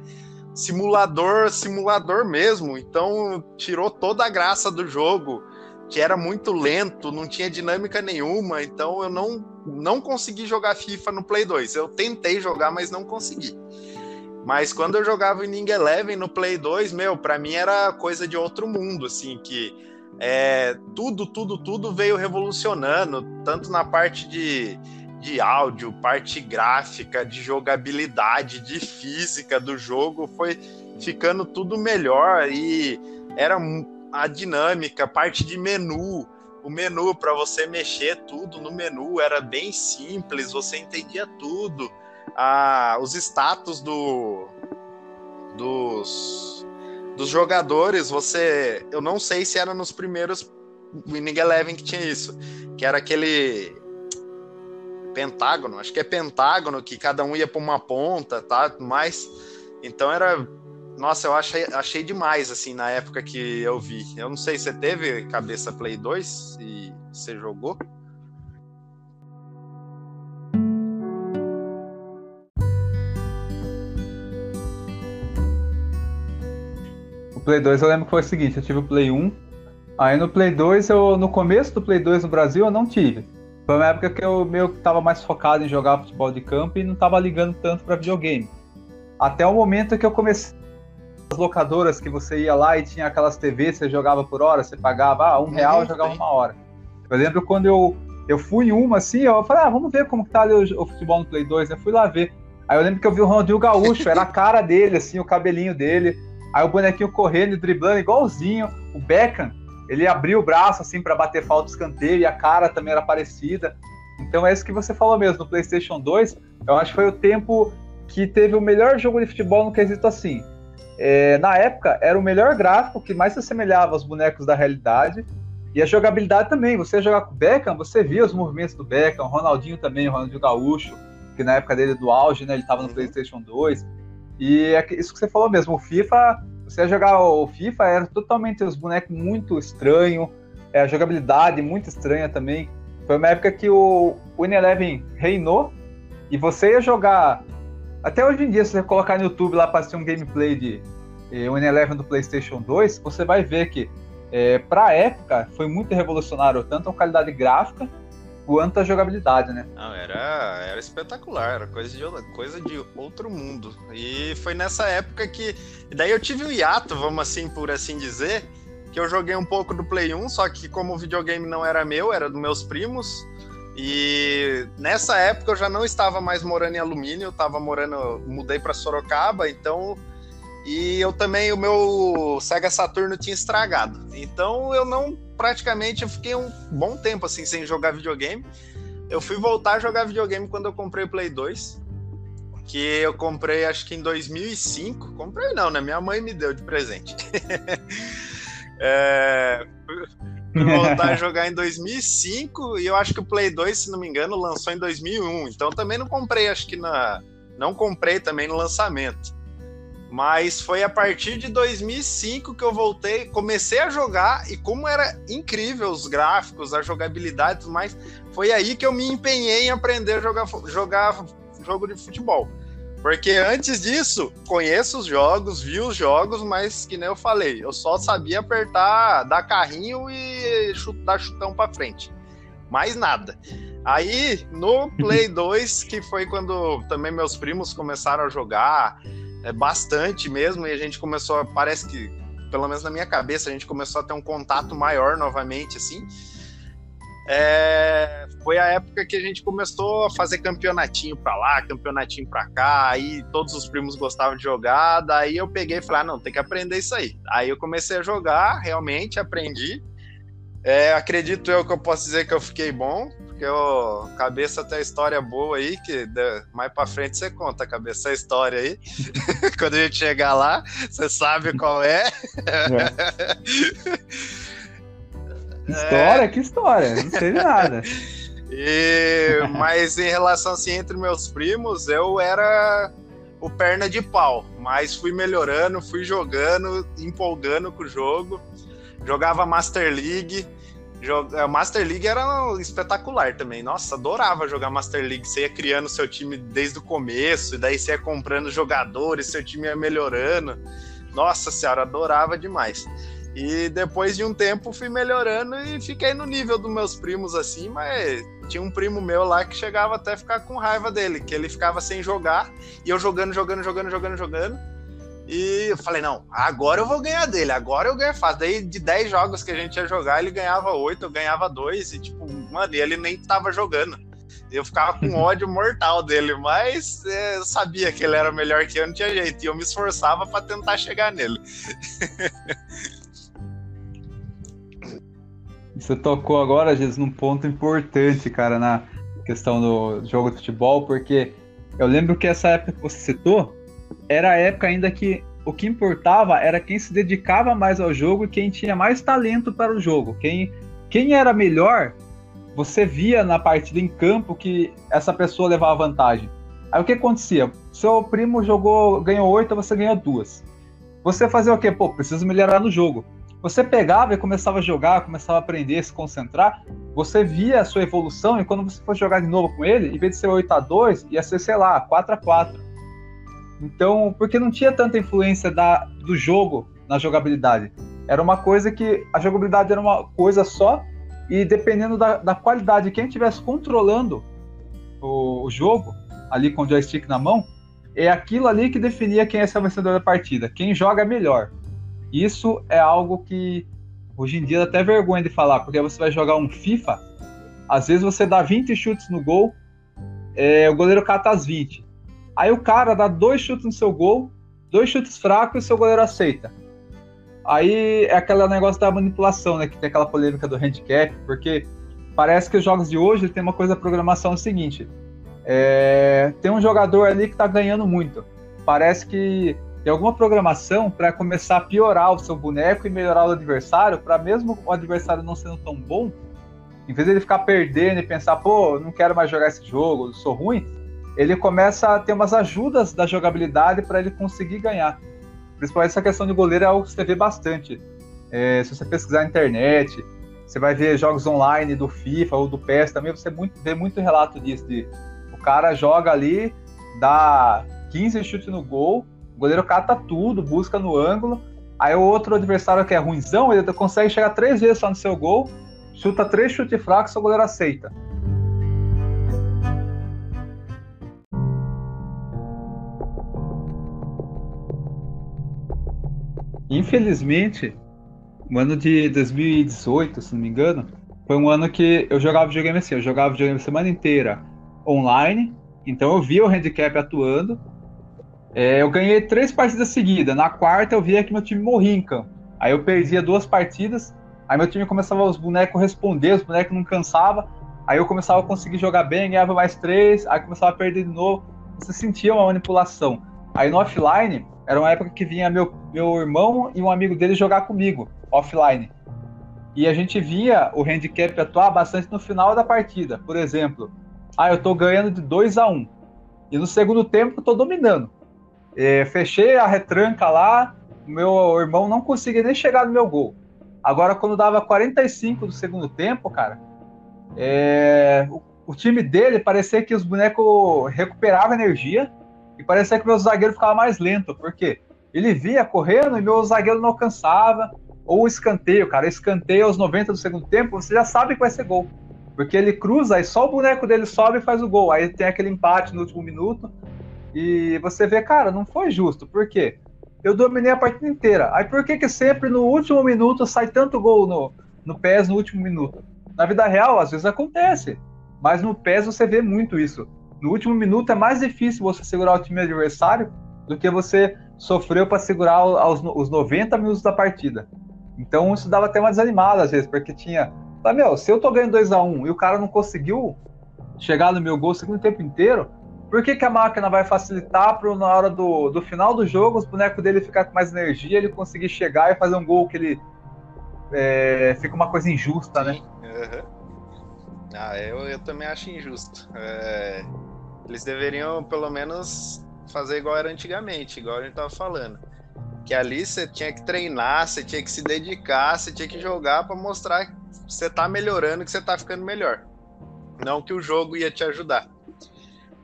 simulador, simulador mesmo. Então tirou toda a graça do jogo, que era muito lento, não tinha dinâmica nenhuma. Então eu não não consegui jogar FIFA no Play 2. Eu tentei jogar, mas não consegui. Mas quando eu jogava Inning Eleven no Play 2, meu, para mim era coisa de outro mundo, assim, que é, tudo, tudo, tudo veio revolucionando, tanto na parte de, de áudio, parte gráfica, de jogabilidade, de física do jogo, foi ficando tudo melhor e era a dinâmica, parte de menu, o menu para você mexer tudo no menu era bem simples, você entendia tudo a, os status do, dos, dos jogadores, você. Eu não sei se era nos primeiros Winning Eleven que tinha isso. Que era aquele pentágono, acho que é pentágono, que cada um ia para uma ponta, tá? Mas. Então era. Nossa, eu achei, achei demais, assim, na época que eu vi. Eu não sei, você teve cabeça Play 2 e você jogou? Play 2 eu lembro que foi o seguinte, eu tive o Play 1, aí no Play 2, eu, no começo do Play 2 no Brasil, eu não tive. Foi uma época que eu meio que tava mais focado em jogar futebol de campo e não tava ligando tanto para videogame. Até o momento que eu comecei as locadoras que você ia lá e tinha aquelas TVs, você jogava por hora, você pagava ah, um uhum, real e jogava uma hora. Eu lembro quando eu, eu fui em uma assim, eu falei, ah, vamos ver como que tá ali o, o futebol no Play 2. Eu fui lá ver. Aí eu lembro que eu vi o Ronaldinho Gaúcho, era a cara dele, assim, o cabelinho dele. Aí o bonequinho correndo e driblando igualzinho. O Beckham, ele abriu o braço assim para bater falta de escanteio e a cara também era parecida. Então é isso que você falou mesmo. No PlayStation 2, eu acho que foi o tempo que teve o melhor jogo de futebol no quesito assim. É, na época, era o melhor gráfico que mais se assemelhava aos bonecos da realidade. E a jogabilidade também. Você jogar com o Beckham, você via os movimentos do Beckham, o Ronaldinho também, o Ronaldinho Gaúcho, que na época dele do auge, né, ele estava no uhum. PlayStation 2. E é isso que você falou mesmo, o FIFA, você jogar o FIFA, era totalmente os bonecos muito estranho, é, a jogabilidade muito estranha também. Foi uma época que o Win reinou e você ia jogar. Até hoje em dia, se você colocar no YouTube lá para assistir um gameplay de eh, Win do PlayStation 2, você vai ver que, é, para a época, foi muito revolucionário, tanto a qualidade gráfica quanto a jogabilidade, né? Não, era, era espetacular, era coisa de, coisa de outro mundo. E foi nessa época que. Daí eu tive um hiato, vamos assim, por assim dizer, que eu joguei um pouco do Play 1, só que como o videogame não era meu, era dos meus primos. E nessa época eu já não estava mais morando em alumínio, eu estava morando, mudei para Sorocaba, então e eu também, o meu Sega Saturno tinha estragado. Então eu não, praticamente, eu fiquei um bom tempo assim sem jogar videogame. Eu fui voltar a jogar videogame quando eu comprei o Play 2. Que eu comprei acho que em 2005. Comprei não, né? Minha mãe me deu de presente. é, fui voltar a jogar em 2005 e eu acho que o Play 2, se não me engano, lançou em 2001. Então também não comprei, acho que na. Não comprei também no lançamento. Mas foi a partir de 2005 que eu voltei, comecei a jogar e como era incrível os gráficos, a jogabilidade e tudo mais, foi aí que eu me empenhei em aprender a jogar, jogar jogo de futebol. Porque antes disso, conheço os jogos, vi os jogos, mas que nem eu falei, eu só sabia apertar, dar carrinho e dar chutão para frente. Mais nada. Aí, no Play 2, que foi quando também meus primos começaram a jogar, é, bastante mesmo, e a gente começou, parece que, pelo menos na minha cabeça, a gente começou a ter um contato maior novamente, assim. É, foi a época que a gente começou a fazer campeonatinho pra lá, campeonatinho pra cá, aí todos os primos gostavam de jogar, daí eu peguei e falei, ah, não, tem que aprender isso aí. Aí eu comecei a jogar, realmente, aprendi. É, acredito eu que eu posso dizer que eu fiquei bom, porque o cabeça tem a história boa aí, que mais pra frente você conta, cabeça, a história aí. Quando a gente chegar lá, você sabe qual é. é. História? É... Que história? Não sei de nada. e... Mas em relação assim, entre meus primos, eu era o perna de pau, mas fui melhorando, fui jogando, empolgando com o jogo. Jogava Master League. Joga... Master League era espetacular também. Nossa, adorava jogar Master League. Você ia criando seu time desde o começo, e daí você ia comprando jogadores, seu time ia melhorando. Nossa senhora, adorava demais. E depois de um tempo fui melhorando e fiquei no nível dos meus primos assim, mas tinha um primo meu lá que chegava até a ficar com raiva dele, que ele ficava sem jogar e eu jogando, jogando, jogando, jogando, jogando. E eu falei, não, agora eu vou ganhar dele, agora eu ganho fácil. Daí de 10 jogos que a gente ia jogar, ele ganhava 8, eu ganhava 2 e tipo, mano, ele nem tava jogando. Eu ficava com ódio mortal dele, mas é, eu sabia que ele era melhor que eu, não tinha jeito. E eu me esforçava para tentar chegar nele. Você tocou agora, Jesus, num ponto importante, cara, na questão do jogo de futebol, porque eu lembro que essa época que você citou era a época ainda que o que importava era quem se dedicava mais ao jogo e quem tinha mais talento para o jogo. Quem, quem era melhor, você via na partida em campo que essa pessoa levava vantagem. Aí o que acontecia? Seu primo jogou, ganhou oito, você ganhou duas. Você fazia o quê? Pô, preciso melhorar no jogo. Você pegava e começava a jogar, começava a aprender, se concentrar, você via a sua evolução e quando você for jogar de novo com ele, em vez de ser 8 a 2 ia ser, sei lá, 4 a 4 Então, porque não tinha tanta influência da, do jogo na jogabilidade. Era uma coisa que a jogabilidade era uma coisa só e dependendo da, da qualidade de quem estivesse controlando o, o, jogo, ali com o joystick na mão, é aquilo ali que definia quem é o vencedor da partida. Quem joga melhor. Isso é algo que hoje em dia dá até vergonha de falar, porque você vai jogar um FIFA, às vezes você dá 20 chutes no gol, é, o goleiro cata as 20. Aí o cara dá dois chutes no seu gol, dois chutes fracos e seu goleiro aceita. Aí é aquele negócio da manipulação, né? Que tem aquela polêmica do handicap, porque parece que os jogos de hoje tem uma coisa da programação seguinte: é, tem um jogador ali que tá ganhando muito. Parece que tem alguma programação para começar a piorar o seu boneco e melhorar o adversário, para mesmo o adversário não sendo tão bom, em vez de ele ficar perdendo e pensar, pô, não quero mais jogar esse jogo, sou ruim, ele começa a ter umas ajudas da jogabilidade para ele conseguir ganhar. Principalmente essa questão de goleiro é algo que você vê bastante. É, se você pesquisar na internet, você vai ver jogos online do FIFA ou do PES também, você muito, vê muito relato disso. De, o cara joga ali, dá 15 chutes no gol, o goleiro cata tudo, busca no ângulo. Aí o outro adversário que é ruimzão, ele consegue chegar três vezes só no seu gol, chuta três chutes fracos, o goleiro aceita. Infelizmente, o ano de 2018, se não me engano, foi um ano que eu jogava videogame assim, eu jogava videogame a semana inteira online, então eu via o handicap atuando, é, eu ganhei três partidas seguidas. Na quarta eu via que meu time morria em campo. Aí eu perdia duas partidas. Aí meu time começava os bonecos responder, os bonecos não cansavam. Aí eu começava a conseguir jogar bem, ganhava mais três. Aí começava a perder de novo. Você sentia uma manipulação. Aí no offline, era uma época que vinha meu, meu irmão e um amigo dele jogar comigo, offline. E a gente via o handicap atuar bastante no final da partida. Por exemplo, ah, eu tô ganhando de 2 a 1 um, E no segundo tempo eu tô dominando. É, fechei a retranca lá, meu irmão não conseguia nem chegar no meu gol. Agora, quando dava 45 do segundo tempo, cara, é, o, o, time dele parecia que os bonecos recuperavam energia e parecia que meu zagueiro ficava mais lento, porque ele via correndo e meu zagueiro não alcançava, ou escanteio, cara, escanteio aos 90 do segundo tempo, você já sabe que vai ser gol. Porque ele cruza e só o boneco dele sobe e faz o gol. Aí tem aquele empate no último minuto. E você vê, cara, não foi justo. Por quê? Eu dominei a partida inteira. Aí por que, que sempre no último minuto sai tanto gol no, no PES no último minuto? Na vida real, às vezes acontece. Mas no PES você vê muito isso. No último minuto é mais difícil você segurar o time adversário do que você sofreu para segurar os, os 90 minutos da partida. Então isso dava até uma desanimada às vezes, porque tinha. Tá, meu, se eu tô ganhando 2x1 um, e o cara não conseguiu chegar no meu gol o segundo tempo inteiro, por que, que a máquina vai facilitar para na hora do, do final do jogo os bonecos dele ficar com mais energia, ele conseguir chegar e fazer um gol que ele é, fica uma coisa injusta, né? Sim. né? Uhum. Ah, eu, eu também acho injusto. É, eles deveriam pelo menos fazer igual era antigamente, igual a gente tava falando que ali você tinha que treinar, você tinha que se dedicar, você tinha que jogar para mostrar que você tá melhorando, que você tá ficando melhor. Não que o jogo ia te ajudar.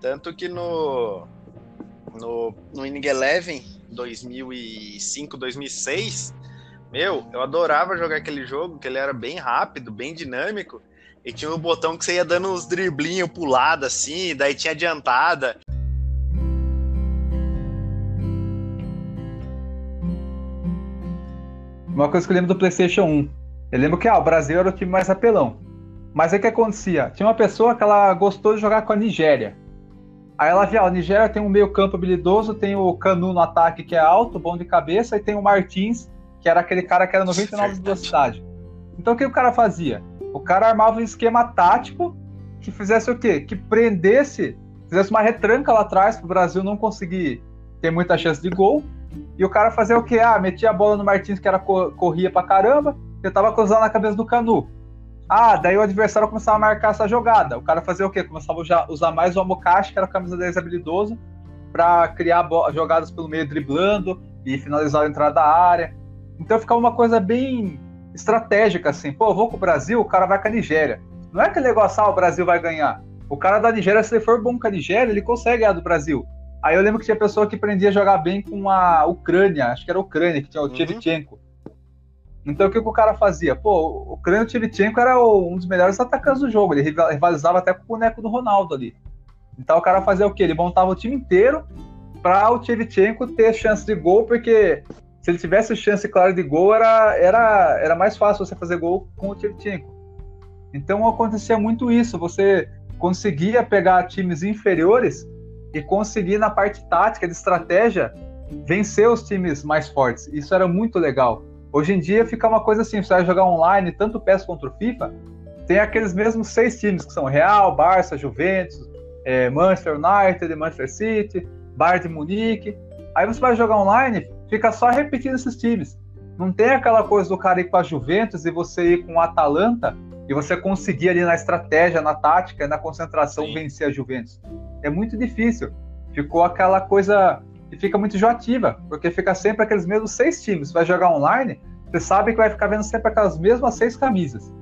Tanto que no no, no Inning Eleven 2005, 2006, meu, eu adorava jogar aquele jogo, que ele era bem rápido, bem dinâmico, e tinha um botão que você ia dando uns driblinhos pulado assim, daí tinha adiantada. Uma coisa que eu lembro do PlayStation 1. Eu lembro que ah, o Brasil era o time mais apelão. Mas aí o que acontecia? Tinha uma pessoa que ela gostou de jogar com a Nigéria. Aí ela via, a Nigéria tem um meio-campo habilidoso, tem o Canu no ataque que é alto, bom de cabeça, e tem o Martins, que era aquele cara que era 99 de velocidade. Então o que o cara fazia? O cara armava um esquema tático que fizesse o quê? Que prendesse, fizesse uma retranca lá atrás para o Brasil não conseguir ter muita chance de gol e o cara fazia o quê? Ah, metia a bola no Martins, que era corria pra caramba, tentava cruzar na cabeça do Canu. Ah, daí o adversário começava a marcar essa jogada. O cara fazia o quê? Começava a usar mais o Amokashi, que era a camisa 10 habilidoso, para criar jogadas pelo meio, driblando e finalizar a entrada da área. Então ficava uma coisa bem estratégica, assim. Pô, vou com o Brasil, o cara vai com a Nigéria. Não é aquele negócio, ah, o Brasil vai ganhar. O cara da Nigéria, se ele for bom com a Nigéria, ele consegue ganhar do Brasil. Aí eu lembro que tinha pessoa que aprendia a jogar bem com a Ucrânia, acho que era a Ucrânia, que tinha o uhum. Tchevchenko. Então o que, que, o cara fazia? Pô, o Ucrânia Tchevchenko era um dos melhores atacantes do jogo, ele rivalizava até com o boneco do Ronaldo ali. Então o cara fazia o quê? Ele montava o time inteiro para o Tchevchenko ter chance de gol, porque se ele tivesse chance clara de gol, era, era, era mais fácil você fazer gol com o Tchevchenko. Então acontecia muito isso, você conseguia pegar times inferiores e conseguir na parte tática de estratégia vencer os times mais fortes. Isso era muito legal. Hoje em dia fica uma coisa assim, você vai jogar online, tanto PES contra o FIFA, tem aqueles mesmos seis times que são Real, Barça, Juventus, é, Manchester United, Manchester City, Bayern de Munique. Aí você vai jogar online, fica só repetindo esses times. Não tem aquela coisa do cara ir com a Juventus e você ir com o Atalanta e você conseguir ali na estratégia, na tática, na concentração Sim. vencer a Juventus é muito difícil. Ficou aquela coisa que fica muito joativa, porque fica sempre aqueles mesmos seis times. Você vai jogar online, você sabe que vai ficar vendo sempre aquelas mesmas seis camisas.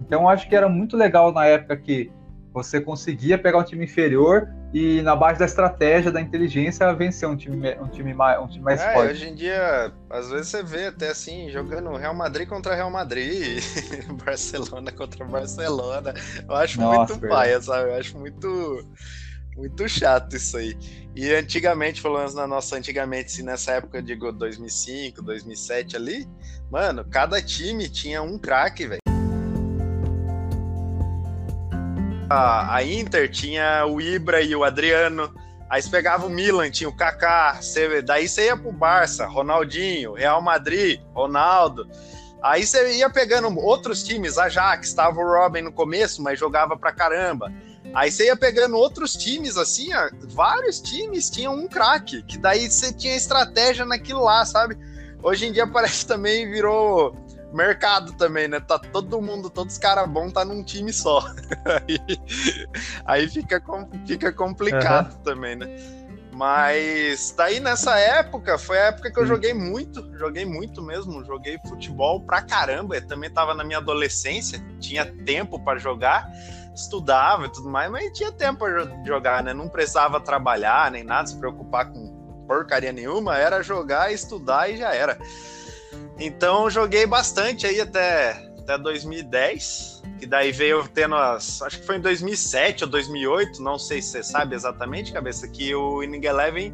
Então acho que era muito legal na época que você conseguia pegar um time inferior e na base da estratégia, da inteligência, vencer um time, um time, mais, um time mais é, forte. Hoje em dia, às vezes você vê até assim, jogando Real Madrid contra Real Madrid, Barcelona contra Barcelona. Eu acho Nossa, muito paia, sabe? Eu acho muito muito chato isso aí. E antigamente, falando na nossa, antigamente, se nessa época, digo 2005, 2007 ali, mano, cada time tinha um craque, velho. A, a, Inter tinha o Ibra e o Adriano. Aí você pegava o Milan, tinha o Kaká. Você, daí você ia pro Barça, Ronaldinho, Real Madrid, Ronaldo. Aí você ia pegando outros times, Ajax, estava o Robin no começo, mas jogava pra caramba. Aí você ia pegando outros times, assim, ó, vários times tinham um craque, que daí você tinha estratégia naquilo lá, sabe? Hoje em dia parece também virou mercado também, né? Tá todo mundo, todos os caras bons tá num time só. aí, aí fica, fica complicado uhum. também, né? Mas daí nessa época, foi a época que eu joguei muito, joguei muito mesmo, joguei futebol pra caramba, eu também tava na minha adolescência, tinha tempo para jogar. estudava e tudo mais, mas tinha tempo para jogar, né? Não precisava trabalhar nem nada, se preocupar com porcaria nenhuma, era jogar, estudar e já era. Então joguei bastante aí até, até 2010, que daí veio tendo as. Acho que foi em 2007 ou 2008, não sei se você sabe exatamente, cabeça, que o Inning Eleven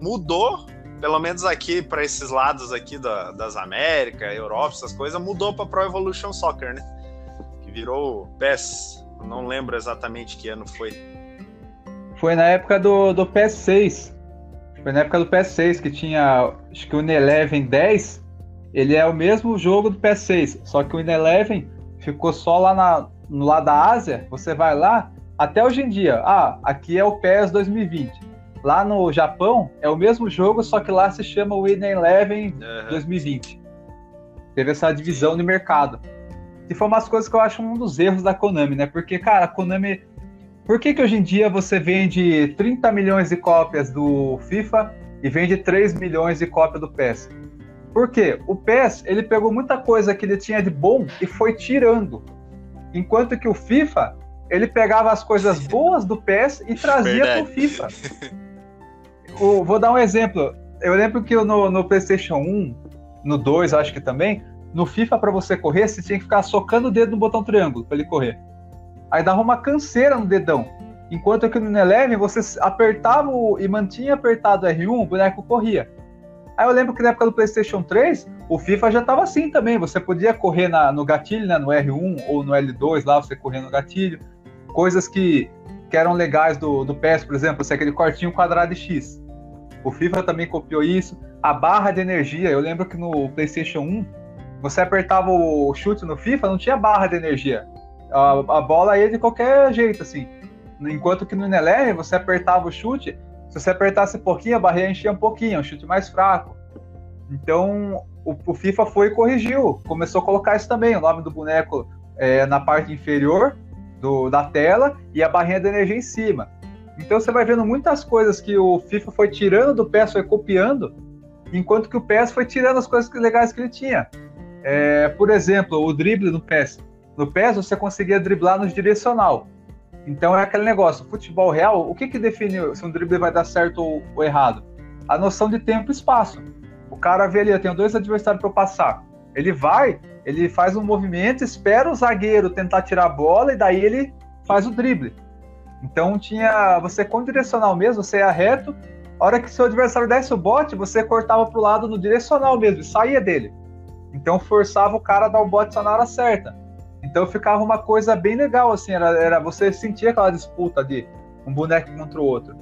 mudou, pelo menos aqui para esses lados aqui da, das Américas, Europa, essas coisas, mudou para Pro Evolution Soccer, né? Que virou PES. Não lembro exatamente que ano foi. Foi na época do, do PS6. Foi na época do PS6 que tinha, acho que o Ineleven 10, ele é o mesmo jogo do PS6, só que o Ineleven ficou só lá na, no lado da Ásia. Você vai lá, até hoje em dia, ah, aqui é o PES 2020. Lá no Japão é o mesmo jogo, só que lá se chama Win Eleven uhum. 2020. Teve essa divisão de mercado. E foi umas coisas que eu acho um dos erros da Konami, né? Porque, cara, a Konami por que, que hoje em dia você vende 30 milhões de cópias do FIFA e vende 3 milhões de cópias do PES? Por quê? O PES ele pegou muita coisa que ele tinha de bom e foi tirando. Enquanto que o FIFA ele pegava as coisas boas do PES e trazia para o FIFA. O, vou dar um exemplo. Eu lembro que no, no PlayStation 1, no 2, acho que também, no FIFA, para você correr, você tinha que ficar socando o dedo no botão triângulo para ele correr. Aí dava uma canseira no dedão. Enquanto que no Eleven você apertava o, e mantinha apertado R1, o boneco corria. Aí eu lembro que na época do PlayStation 3, o FIFA já estava assim também. Você podia correr na, no gatilho, né, no R1 ou no L2, lá você corria no gatilho. Coisas que, que eram legais do, do PES, por exemplo, você aquele cortinho quadrado de X. O FIFA também copiou isso. A barra de energia, eu lembro que no PlayStation 1, você apertava o chute no FIFA, não tinha barra de energia a, a bola ia de qualquer jeito, assim. Enquanto que no Ineleven você apertava o chute, se você apertasse um pouquinho, a barreira enchia um pouquinho, um chute mais fraco. Então o, o FIFA foi e corrigiu, começou a colocar isso também, o nome do boneco é, na parte inferior do, da tela e a barrinha de energia em cima. Então você vai vendo muitas coisas que o FIFA foi tirando do PES, foi copiando, enquanto que o PES foi tirando as coisas legais que ele tinha. É, por exemplo, o drible no PES. No PES você conseguia driblar no direcional. Então é aquele negócio, futebol real, o que, que define se um drible vai dar certo ou, ou errado? A noção de tempo e espaço. O cara vê ali, eu tenho dois adversários para passar. Ele vai, ele faz um movimento, espera o zagueiro tentar tirar a bola e daí ele faz o drible. Então tinha, você com direcional mesmo, você ia reto, a hora que seu adversário desse o bote, você cortava pro lado no direcional mesmo, e saía dele. Então forçava o cara a dar o bote só na hora certa. Então ficava uma coisa bem legal, assim, era, era você sentia aquela disputa de um boneco contra o outro.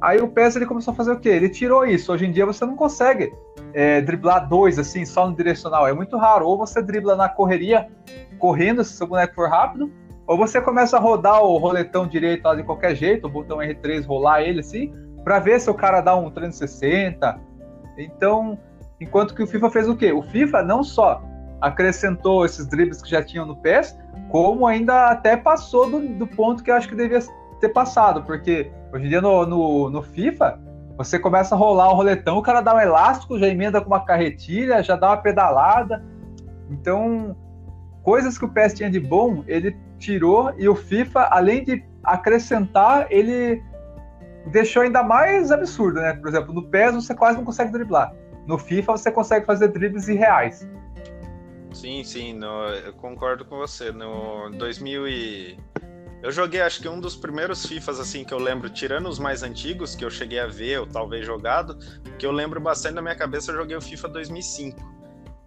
Aí o PES ele começou a fazer o quê? Ele tirou isso. Hoje em dia você não consegue é, driblar dois assim, só no direcional. É muito raro. Ou você dribla na correria, correndo, se seu boneco for rápido, ou você começa a rodar o roletão direito lá de qualquer jeito, o botão R3 rolar ele assim, para ver se o cara dá um 360. Então, enquanto que o FIFA fez o quê? O FIFA não só acrescentou esses dribles que já tinham no PES, como ainda até passou do, do ponto que eu acho que devia ter passado, porque hoje em dia no, no, no, FIFA, você começa a rolar o roletão, o cara dá um elástico, já emenda com uma carretilha, já dá uma pedalada. Então, coisas que o PES tinha de bom, ele tirou e o FIFA, além de acrescentar, ele deixou ainda mais absurdo, né? Por exemplo, no PES você quase não consegue driblar. No FIFA você consegue fazer dribles irreais. Sim, sim, no, eu concordo com você. No 2000 e... Eu joguei, acho que um dos primeiros FIFAs, assim, que eu lembro, tirando os mais antigos, que eu cheguei a ver, ou talvez jogado, que eu lembro bastante na minha cabeça, eu joguei o FIFA 2005,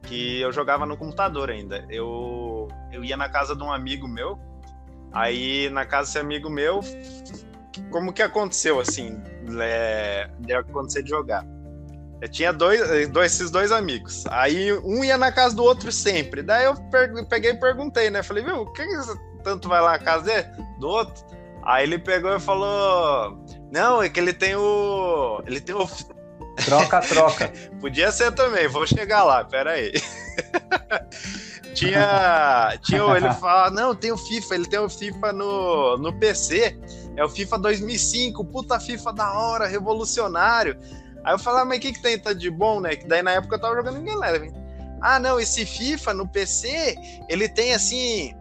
que eu jogava no computador ainda. Eu, eu ia na casa de um amigo meu, aí na casa desse amigo meu, como que aconteceu, assim, é, de acontecer de jogar? Eu tinha dois, dois, esses dois amigos. Aí um ia na casa do outro sempre. Daí eu peguei e perguntei, né? Falei, viu, o que, que tanto vai lá na casa dele? Do outro? Aí ele pegou e falou: Não, é que ele tem o. Ele tem o. Troca, troca. Podia ser também, vou chegar lá, pera aí. tinha. tinha ele fala: Não, tem o FIFA, ele tem o FIFA no, no PC. É o FIFA 2005, puta FIFA da hora, revolucionário. Aí eu falava, mas o que, que tem tá de bom, né? Que daí na época eu tava jogando em Eleven. Ah, não, esse FIFA no PC, ele tem assim.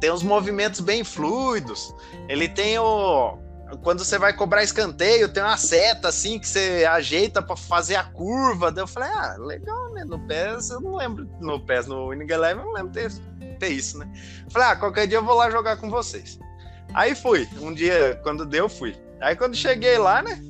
tem os movimentos bem fluidos. Ele tem o. Quando você vai cobrar escanteio, tem uma seta assim que você ajeita para fazer a curva. Daí eu falei, ah, legal, né? No PES eu não lembro. No PES, no Winning Eleven eu não lembro ter, ter isso, né? Falei, ah, qualquer dia eu vou lá jogar com vocês. Aí fui. Um dia, quando deu, fui. Aí quando cheguei lá, né?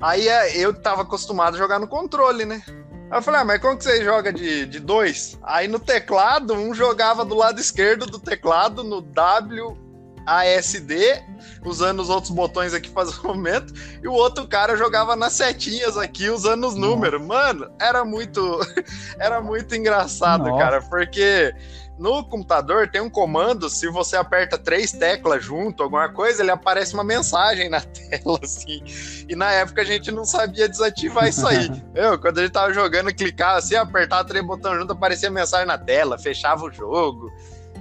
Aí é, eu tava acostumado a jogar no controle, né? Aí eu falei, ah, mas como que você joga de, de dois? Aí no teclado, um jogava do lado esquerdo do teclado, no W, ASD, usando os outros botões aqui para o momento, e o outro cara jogava nas setinhas aqui, usando os números. Mano, era muito, era muito engraçado, Nossa. cara, porque no computador tem um comando, se você aperta três teclas junto, alguma coisa, ele aparece uma mensagem na tela, assim. E na época a gente não sabia desativar isso aí. Eu, quando a gente tava jogando, clicava assim, apertava três botões junto, aparecia mensagem na tela, fechava o jogo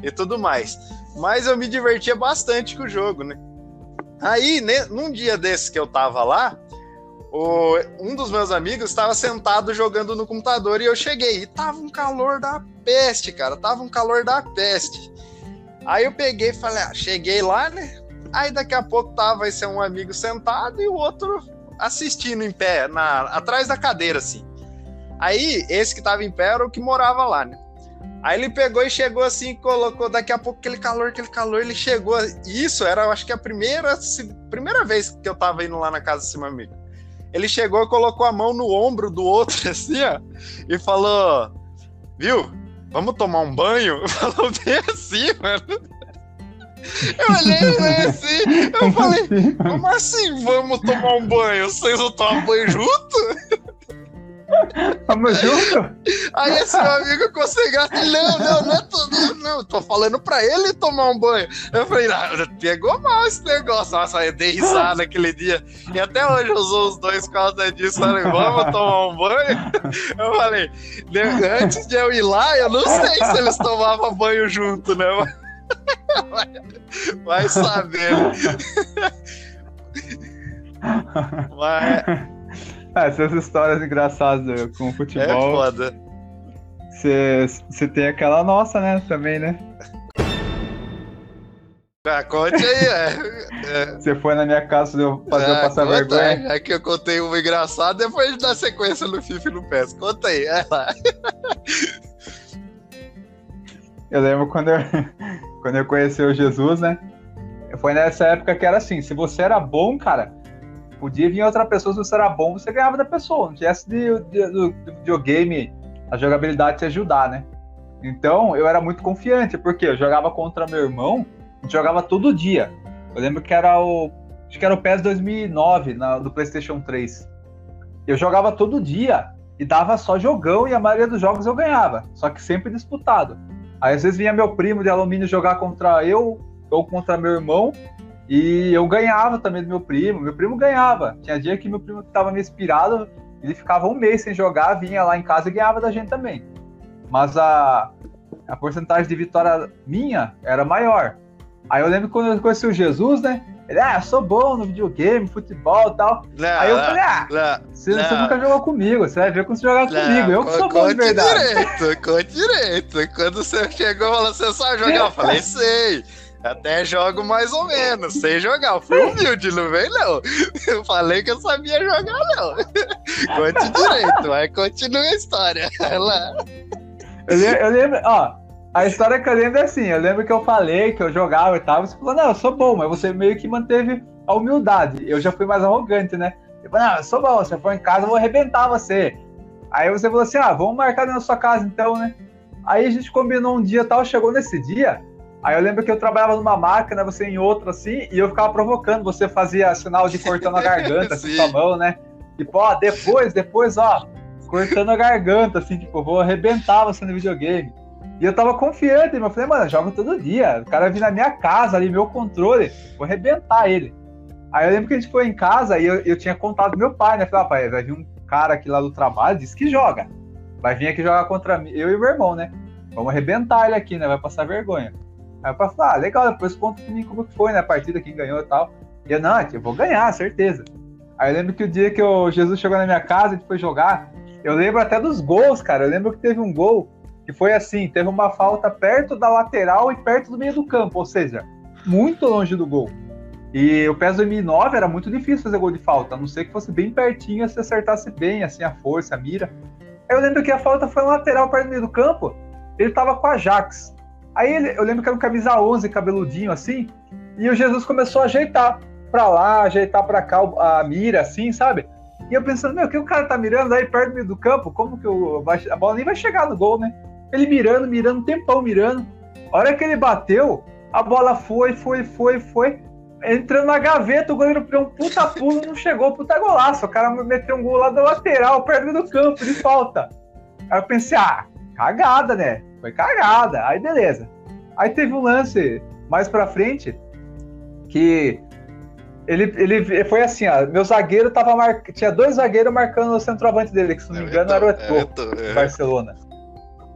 e tudo mais. Mas eu me divertia bastante com o jogo, né? Aí, num dia desses que eu tava lá, o, um dos meus amigos estava sentado jogando no computador e eu cheguei. E tava um calor da peste, cara. Tava um calor da peste. Aí eu peguei e falei, ah, cheguei lá, né? Aí daqui a pouco tava esse um amigo sentado e o outro assistindo em pé, na, atrás da cadeira, assim. Aí, esse que tava em pé era o que morava lá, né? Aí ele pegou e chegou assim, colocou daqui a pouco aquele calor, aquele calor, ele chegou. Isso era, acho que a primeira, primeira vez que eu tava indo lá na casa desse meu amigo. Ele chegou e colocou a mão no ombro do outro, assim, ó, e falou: Viu? Vamos tomar um banho? Falou bem assim, mano. Eu olhei assim, eu falei, assim? como assim vamos tomar um banho? Vocês vão tomar banho junto? Tamo junto? Aí esse meu amigo conseguiu. Não, não, não, é tô, não, tô falando pra ele tomar um banho. Eu falei, não, pegou mal esse negócio. Nossa, eu dei risada naquele dia. E até hoje eu usou os dois por causa disso. Falei, vamos tomar um banho? Eu falei, antes de eu ir lá, eu não sei se eles tomavam banho junto, né? Vai saber. Mas. Ah, essas histórias engraçadas com futebol. É foda. Você tem aquela nossa, né? Também, né? Ah, conte aí, Você é. foi na minha casa eu fazer ah, eu passar vergonha? É que eu contei uma engraçada depois da sequência no FIFA e no PES. Conta aí, é lá. Eu lembro quando eu, quando eu conheci o Jesus, né? Foi nessa época que era assim, se você era bom, cara, Podia vir outra pessoa, se você era bom, você ganhava da pessoa. Não tivesse de, de, do, do videogame, a jogabilidade te ajudar, né? Então, eu era muito confiante, porque eu jogava contra meu irmão, a gente jogava todo dia. Eu lembro que era o. Acho que era o PES 2009, na, do PlayStation 3. Eu jogava todo dia e dava só jogão e a maioria dos jogos eu ganhava, só que sempre disputado. Aí às vezes vinha meu primo de alumínio jogar contra eu ou contra meu irmão e eu ganhava também do meu primo, meu primo ganhava. Tinha dia que meu primo estava meio inspirado, ele ficava um mês sem jogar, vinha lá em casa e ganhava da gente também. Mas a, a porcentagem de vitória minha era maior. Aí eu lembro quando eu conheci o Jesus, né? Ele, ah, eu sou bom no videogame, futebol e tal. Não, Aí eu falei, ah, não, você, não. você, nunca jogou comigo, você vai ver quando você jogar comigo. Eu que sou bom de verdade. direito, conte direito. Quando você chegou e falou, você sabe jogar? Eu falei, sei. Até jogo mais ou menos, sei jogar. Eu fui humilde, não vem não. Eu falei que eu sabia jogar, não. Conte direito, mas continua a história. Lá. Eu, eu lembro, ó, a história que eu lembro é assim, eu lembro que eu falei que eu jogava e tal, você falou, não, eu sou bom, mas você meio que manteve a humildade. Eu já fui mais arrogante, né? Eu falei, não, eu sou bom, se eu for em casa eu vou arrebentar você. Aí você falou assim, ah, vamos marcar na sua casa então, né? Aí a gente combinou um dia tal, chegou nesse dia, Aí eu lembro que eu trabalhava numa máquina, você em outra, assim, e eu ficava provocando, você fazia sinal de cortando a garganta, assim, com a mão, né? Tipo, ó, depois, depois, ó, cortando a garganta, assim, tipo, vou arrebentar você no videogame. E eu tava confiante, eu falei, mano, eu jogo todo dia. O cara vir na minha casa ali, meu controle, vou arrebentar ele. Aí eu lembro que a gente foi em casa e eu, eu tinha contado com meu pai, né? Falei, ah, pai, vai vir um cara aqui lá do trabalho, disse que joga. Vai vir aqui jogar contra mim, eu e meu irmão, né? Vamos arrebentar ele aqui, né? Vai passar vergonha. Aí o pai falou, ah, legal, depois conta mim como que foi, né, a partida, quem ganhou e tal. E eu, não, eu vou ganhar, certeza. Aí eu lembro que o dia que o Jesus chegou na minha casa, a gente foi jogar, eu lembro até dos gols, cara. Eu lembro que teve um gol que foi assim, teve uma falta perto da lateral e perto do meio do campo, ou seja, muito longe do gol. E o PES 2009 era muito difícil fazer gol de falta, a não ser que fosse bem pertinho, se acertasse bem, assim, a força, a mira. Aí eu lembro que a falta foi lateral perto do meio do campo, ele tava com a Ajax. Aí ele, eu lembro que era um camisa 11, cabeludinho assim, e o Jesus começou a ajeitar para lá, ajeitar para cá a mira, assim, sabe? E eu pensando, meu, que o cara tá mirando aí perto do meio do campo? Como que o, a bola nem vai chegar no gol, né? Ele mirando, mirando, um tempão mirando. A hora que ele bateu, a bola foi, foi, foi, foi entrando na gaveta, o goleiro deu um puta pulo, não chegou, puta golaço. O cara meteu um gol lá da lateral, perto do campo, de falta. Aí eu pensei, ah, cagada, né? Foi cagada. Aí beleza. Aí teve um lance mais pra frente que ele, ele foi assim, ó. Meu zagueiro tava mar... Tinha dois zagueiros marcando o centroavante dele, que se não me é engano era o Eto'o, é, é. Barcelona.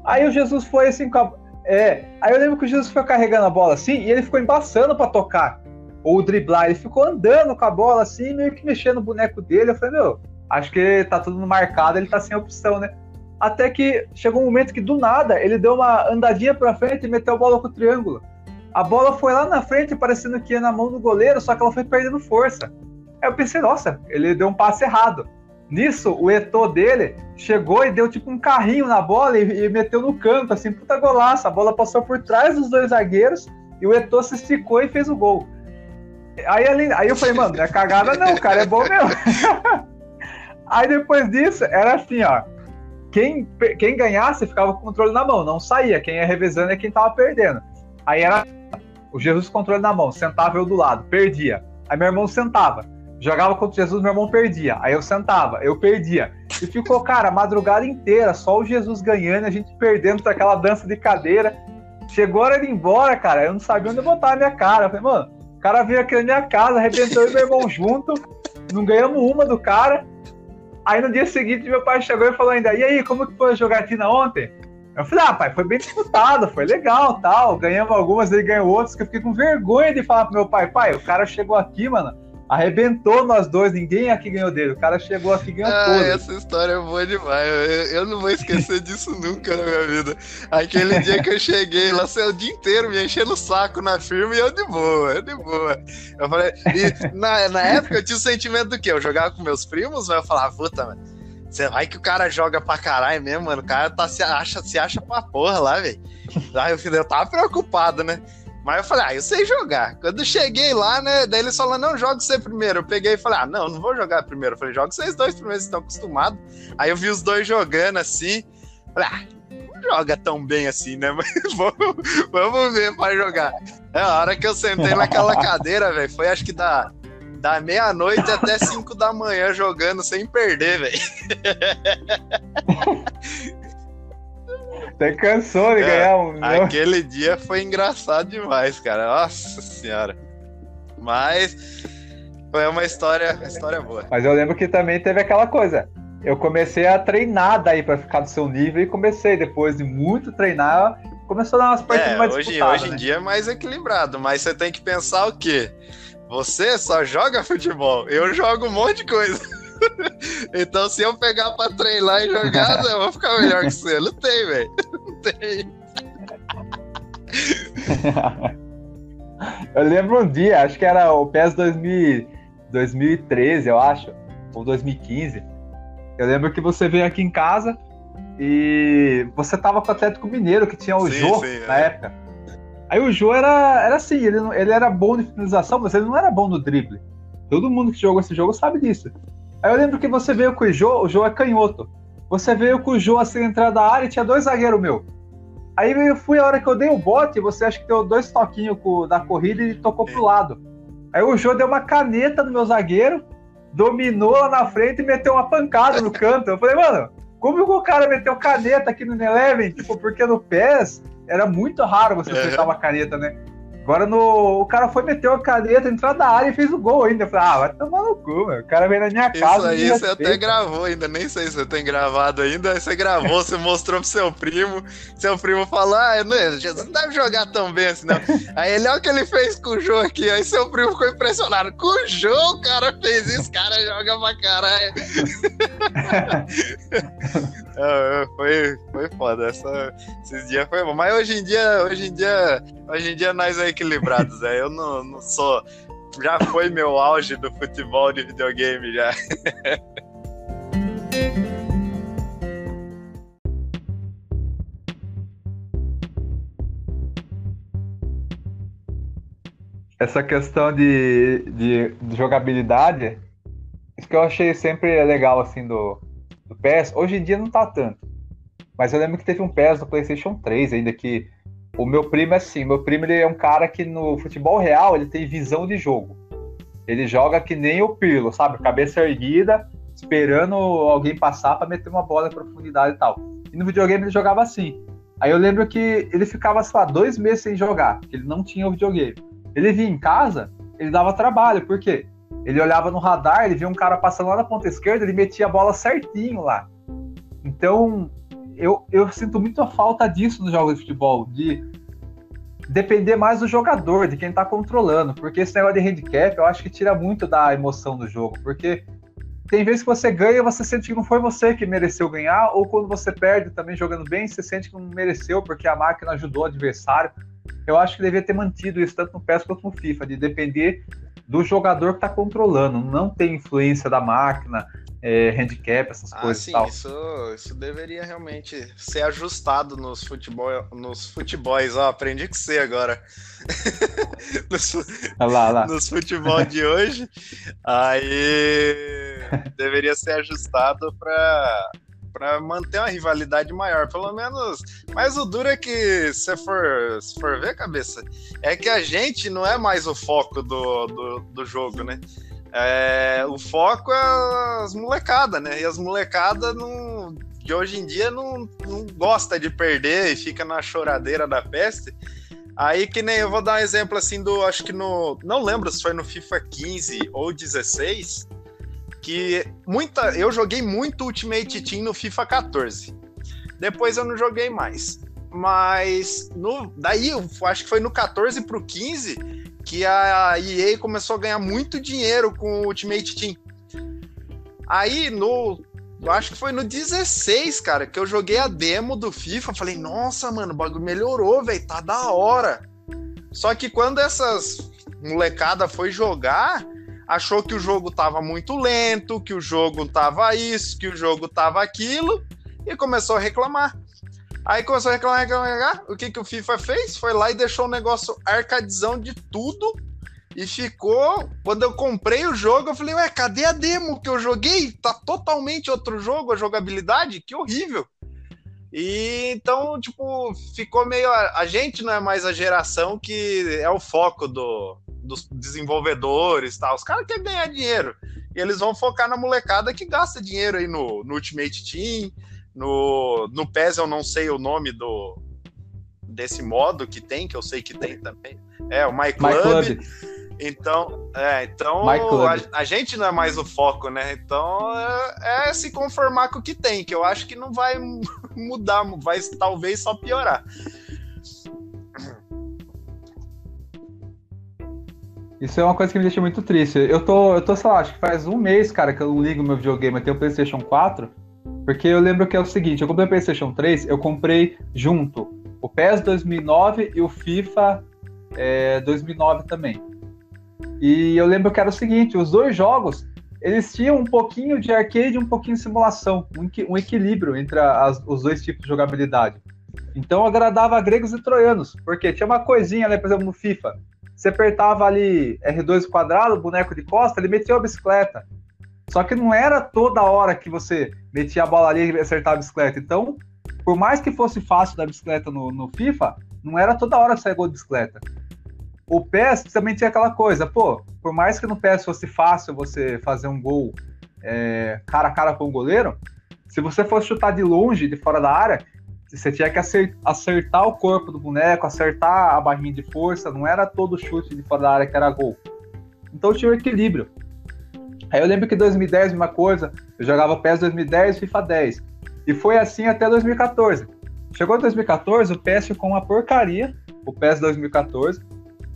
Aí o Jesus foi assim com a... É, aí eu lembro que o Jesus foi carregando a bola assim e ele ficou embaçando para tocar ou driblar. Ele ficou andando com a bola assim, meio que mexendo no boneco dele. Eu falei, meu, acho que tá tudo marcado, ele tá sem opção, né? Até que chegou um momento que do nada ele deu uma andadinha pra frente e meteu a bola com o triângulo. A bola foi lá na frente, parecendo que ia na mão do goleiro, só que ela foi perdendo força. Aí eu pensei, nossa, ele deu um passe errado. Nisso, o Eto dele chegou e deu tipo um carrinho na bola e, e, meteu no canto, assim, puta golaço. A bola passou por trás dos dois zagueiros e o Eto se esticou e fez o gol. Aí, aí eu falei, mano, não é cagada não, cara é bom mesmo. aí depois disso, era assim, ó. Quem, quem ganhasse ficava com o controle na mão, não saía. Quem ia revezando é quem tava perdendo. Aí era o Jesus com o controle na mão, sentava eu do lado, perdia. Aí meu irmão sentava, jogava contra Jesus, meu irmão perdia. Aí eu sentava, eu perdia. E ficou, cara, a madrugada inteira, só o Jesus ganhando, a gente perdendo aquela dança de cadeira. Chegou a hora de ir embora, cara, eu não sabia onde botar a minha cara. Eu falei, mano, o cara veio aqui na minha casa, arrebentou e meu irmão junto, não ganhamos uma do cara. Aí no dia seguinte meu pai chegou e falou ainda, e aí, como que foi a jogatina ontem? Eu falei, ah, pai, foi bem disputado, foi legal, tal. Ganhamos algumas, ele ganhou outras, que eu fiquei com vergonha de falar pro meu pai, pai, o cara chegou aqui, mano, arrebentou nós dois, ninguém aqui ganhou dele. O cara chegou aqui e ganhou ah. Essa história é boa demais. Eu, eu, não vou esquecer disso nunca na minha vida. Aquele dia que eu cheguei lá, saiu o dia inteiro me enchendo o saco na firma e eu de boa, eu de boa. Eu falei, e na, na época eu tinha o sentimento do quê? Eu jogava com meus primos, mas eu falava, puta, mano você vai que o cara joga pra caralho mesmo, mano. O cara tá, se, acha, se acha pra porra lá, velho. Aí eu, eu tava preocupado, né? Mas eu falei, ah, eu sei jogar. Quando eu cheguei lá, né? Daí eles falaram, não, joga você primeiro. Eu peguei e falei, ah, não, não vou jogar primeiro. Eu falei, joga vocês dois primeiro, vocês estão acostumados. Aí eu vi os dois jogando assim. Falei, ah, não joga tão bem assim, né? Mas vamos, vamos ver pra jogar. É, a hora que eu sentei naquela cadeira, velho, foi acho que da da meia-noite até 5 da manhã jogando sem perder, velho. Até cansou de é, ganhar um. Aquele dia foi engraçado demais, cara. Nossa senhora. Mas foi uma história, uma história boa. Mas eu lembro que também teve aquela coisa. Eu comecei a treinar daí para ficar do seu nível e comecei, depois de muito treinar, começou a dar umas partidas é, mais hoje, hoje em né? dia é mais equilibrado, mas você tem que pensar o quê? Você só joga futebol, eu jogo um monte de coisa. então, se eu pegar pra treinar e jogar, eu vou ficar melhor que você. Não tem, velho. Não tem. eu lembro um dia, acho que era o PES 2000, 2013, eu acho, ou 2015. Eu lembro que você veio aqui em casa e você tava com o Atlético Mineiro, que tinha o sim, Jô sim, na é. época. Aí o Jô era, era assim, ele, ele era bom de finalização, mas ele não era bom no drible. Todo mundo que jogou esse jogo sabe disso. Aí eu lembro que você veio com o Jô, o Jô é canhoto. Você veio com o Jô assim, entrar da área e tinha dois zagueiros meu. Aí eu fui a hora que eu dei o bote, você acha que deu dois toquinhos da corrida e tocou pro lado. Aí o Jô deu uma caneta no meu zagueiro, dominou lá na frente e meteu uma pancada no canto. Eu falei, mano, como o cara meteu caneta aqui no Eleven? Tipo, porque no PES era muito raro você acertar uma caneta, né? Agora no, o cara foi, meteu a caneta, entrou da área e fez o gol ainda. Eu falei, ah, vai tomar no cu, meu. O cara veio na minha casa. Isso aí você até gravou ainda, nem sei se você tem gravado ainda. Aí você gravou, você mostrou pro seu primo. Seu primo falou, ah, não, não deve jogar tão bem assim, não. Aí ele, olha o que ele fez com o Jô aqui. Aí seu primo ficou impressionado. Com o Jô, o cara fez isso, o cara joga pra caralho. Foi, foi foda. Essa, esses dias foi bom. Mas hoje em dia, hoje em dia, hoje em dia nós é equilibrados, é. Eu não, não sou. Já foi meu auge do futebol de videogame já. Essa questão de, de, de jogabilidade, isso que eu achei sempre legal assim do, do PES. Hoje em dia não tá tanto. Mas eu lembro que teve um PES no PlayStation 3 ainda que o meu primo é assim, meu primo ele é um cara que no futebol real ele tem visão de jogo. Ele joga que nem o Pirlo, sabe? Cabeça erguida, esperando alguém passar para meter uma bola em profundidade e tal. E no videogame ele jogava assim. Aí eu lembro que ele ficava, sei lá, dois meses sem jogar, porque ele não tinha o videogame. Ele vinha em casa, ele dava trabalho, por quê? Ele olhava no radar, ele via um cara passando lá na ponta esquerda, ele metia a bola certinho lá. Então, eu, eu sinto muito a falta disso nos jogos de futebol, de depender mais do jogador, de quem tá controlando, porque esse negócio de handicap eu acho que tira muito da emoção do jogo, porque tem vezes que você ganha, você sente que não foi você que mereceu ganhar, ou quando você perde também jogando bem, você sente que não mereceu porque a máquina ajudou o adversário. Eu acho que devia ter mantido isso tanto no PES quanto no FIFA, de depender do jogador que está controlando, não tem influência da máquina, é, handicap, essas ah, coisas. Sim, tal. Isso, isso deveria realmente ser ajustado nos futebol, nos futebols. Ó, aprendi com você agora. nos, lá, lá. nos futebol de hoje. Aí deveria ser ajustado para para manter uma rivalidade maior, pelo menos. Mas o duro é que, se for, se for ver, cabeça, é que a gente não é mais o foco do, do, do jogo, né? É, o foco é as molecadas, né? E as molecadas não, de hoje em dia não, não gosta de perder e fica na choradeira da peste. Aí que nem eu vou dar um exemplo assim do, acho que no, não lembro se foi no FIFA 15 ou 16, que muita, eu joguei muito Ultimate Team no FIFA 14. Depois eu não joguei mais. Mas no, daí eu acho que foi no 14 pro 15 que a EA começou a ganhar muito dinheiro com o Ultimate Team. Aí no eu acho que foi no 16, cara, que eu joguei a demo do FIFA. Falei, nossa, mano, o bagulho melhorou, velho, tá da hora. Só que quando essas molecada foi jogar, achou que o jogo tava muito lento, que o jogo tava isso, que o jogo tava aquilo, e começou a reclamar. Aí começou a reclamar, reclamar, reclamar. O que, que o FIFA fez? Foi lá e deixou o negócio arcadizão de tudo. E ficou. Quando eu comprei o jogo, eu falei, ué, cadê a demo que eu joguei? Tá totalmente outro jogo, a jogabilidade? Que horrível. E então, tipo, ficou meio. A gente não é mais a geração que é o foco do, dos desenvolvedores tal. Os caras querem ganhar dinheiro. E eles vão focar na molecada que gasta dinheiro aí no, no Ultimate Team. No, no PES eu não sei o nome do desse modo que tem, que eu sei que tem também. É, o My Club. My Club. Então, é, então a, a, gente não é mais o foco, né? Então é, é, se conformar com o que tem, que eu acho que não vai mudar, vai talvez só piorar. Isso é uma coisa que me deixa muito triste. Eu tô, eu tô, sei lá, acho que faz um mês, cara, que eu não ligo meu videogame, eu tenho o PlayStation 4, porque eu lembro que é o seguinte, eu comprei o PlayStation 3, eu comprei junto o PES 2009 e o FIFA é, 2009 também. E eu lembro que era o seguinte, os dois jogos, eles tinham um pouquinho de arcade e um pouquinho de simulação, um, um equilíbrio entre as, os dois tipos de jogabilidade. Então agradava gregos e troianos, porque tinha uma coisinha, né, por exemplo, no FIFA, você apertava ali R2 quadrado, boneco de costa, ele metia a bicicleta. Só que não era toda hora que você metia a bola ali e acertava a bicicleta. Então, por mais que fosse fácil da bicicleta no, no FIFA, não era toda hora que saia gol de bicicleta. O PES também tinha aquela coisa, pô, por mais que no PES fosse fácil você fazer um gol é, cara a cara com o goleiro, se você fosse chutar de longe, de fora da área, você tinha que acertar o corpo do boneco, acertar a barrinha de força, não era todo chute de fora da área que era gol. Então tinha um equilíbrio. Aí eu lembro que em 2010, uma coisa, eu jogava PES 2010 FIFA 10. E foi assim até 2014. Chegou em 2014, o PES ficou uma porcaria, o PES 2014.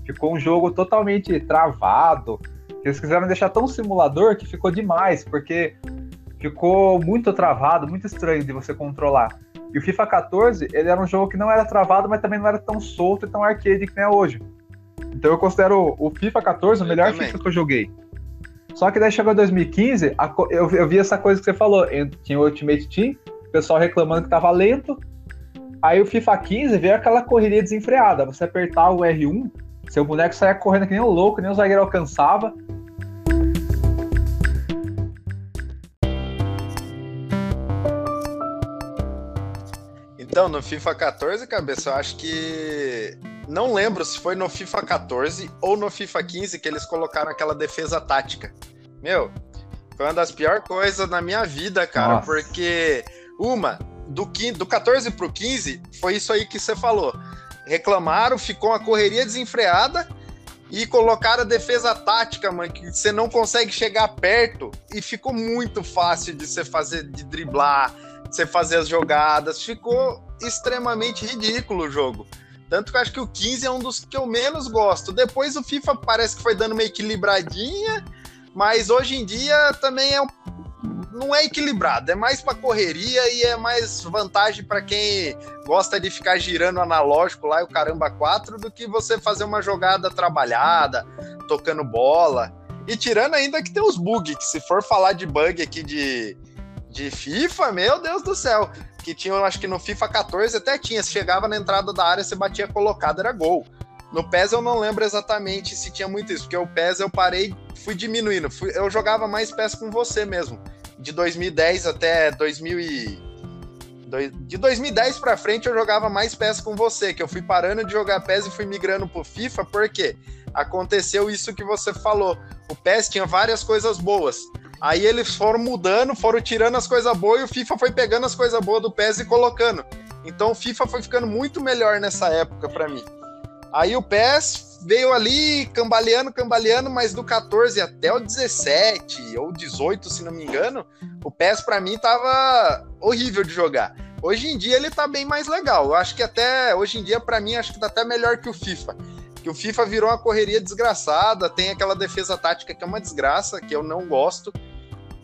Ficou um jogo totalmente travado. Eles quiseram deixar tão simulador que ficou demais, porque ficou muito travado, muito estranho de você controlar. E o FIFA 14, ele era um jogo que não era travado, mas também não era tão solto e tão arcade que nem é hoje. Então eu considero o FIFA 14 o melhor FIFA que eu joguei. Só que daí chegou 2015, a, eu, eu, vi essa coisa que você falou. Tinha o Ultimate Team, o pessoal reclamando que tava lento. Aí o FIFA 15 veio aquela correria desenfreada. Você apertar o R1, seu boneco saia correndo que nem um louco, nem o zagueiro alcançava. Então, no FIFA 14, cabeça, eu acho que. Não lembro se foi no FIFA 14 ou no FIFA 15 que eles colocaram aquela defesa tática. Meu, foi uma das piores coisas na minha vida, cara, Nossa. porque uma, do, 15, do 14 pro 15, foi isso aí que você falou. Reclamaram, ficou uma correria desenfreada e colocaram a defesa tática, mano, que você não consegue chegar perto e ficou muito fácil de você fazer, de driblar, você fazer as jogadas. Ficou extremamente ridículo o jogo. Tanto que eu acho que o 15 é um dos que eu menos gosto. Depois o FIFA parece que foi dando uma equilibradinha, mas hoje em dia também é um... não é equilibrado, é mais para correria e é mais vantagem para quem gosta de ficar girando analógico lá e o caramba 4 do que você fazer uma jogada trabalhada, tocando bola. E tirando ainda que tem os bugs, que se for falar de bug aqui de de FIFA, meu Deus do céu. Que tinha, acho que no FIFA 14 até tinha. Se chegava na entrada da área, você batia colocado, era gol. No PES eu não lembro exatamente se tinha muito isso, porque o PES eu parei, fui diminuindo. Fui, eu jogava mais PES com você mesmo. De 2010 até 2000 e... De 2010 para frente eu jogava mais PES com você, que eu fui parando de jogar PES e fui migrando pro FIFA, porque aconteceu isso que você falou. O PES tinha várias coisas boas. Aí eles foram mudando, foram tirando as coisas boas e o FIFA foi pegando as coisas boas do PES e colocando. Então o FIFA foi ficando muito melhor nessa época para mim. Aí o PES veio ali cambaleando, cambaleando, mas do 14 até o 17 ou 18, se não me engano, o PES para mim tava horrível de jogar. Hoje em dia ele tá bem mais legal. Eu acho que até hoje em dia para mim acho que tá até melhor que o FIFA. Que o FIFA virou uma correria desgraçada, tem aquela defesa tática que é uma desgraça, que eu não gosto.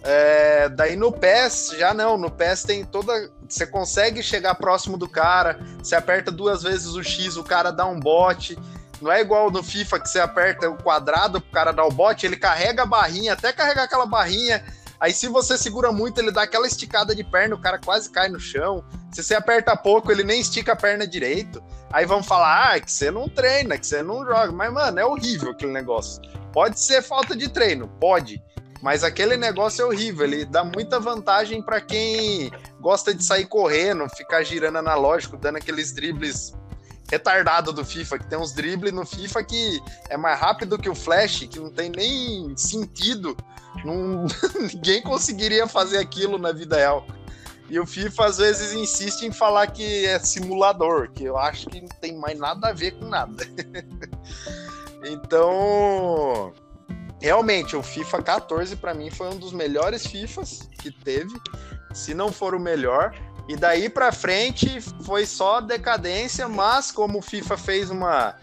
É, daí no PES, já não. No PES tem toda. Você consegue chegar próximo do cara, você aperta duas vezes o X, o cara dá um bote. Não é igual no FIFA que você aperta o quadrado pro cara dar o bote, ele carrega a barrinha, até carregar aquela barrinha. Aí se você segura muito, ele dá aquela esticada de perna, o cara quase cai no chão. Se você aperta pouco, ele nem estica a perna direito. Aí vão falar, ah, que você não treina, que você não joga. Mas, mano, é horrível aquele negócio. Pode ser falta de treino, pode. Mas aquele negócio é horrível, ele dá muita vantagem para quem gosta de sair correndo, ficar girando analógico, dando aqueles dribles retardado do FIFA, que tem uns dribles no FIFA que é mais rápido que o Flash, que não tem nem sentido. Não... Ninguém conseguiria fazer aquilo na vida real. E o FIFA às vezes insiste em falar que é simulador, que eu acho que não tem mais nada a ver com nada. então, realmente, o FIFA 14 para mim foi um dos melhores FIFAs que teve, se não for o melhor. E daí para frente foi só decadência, mas como o FIFA fez uma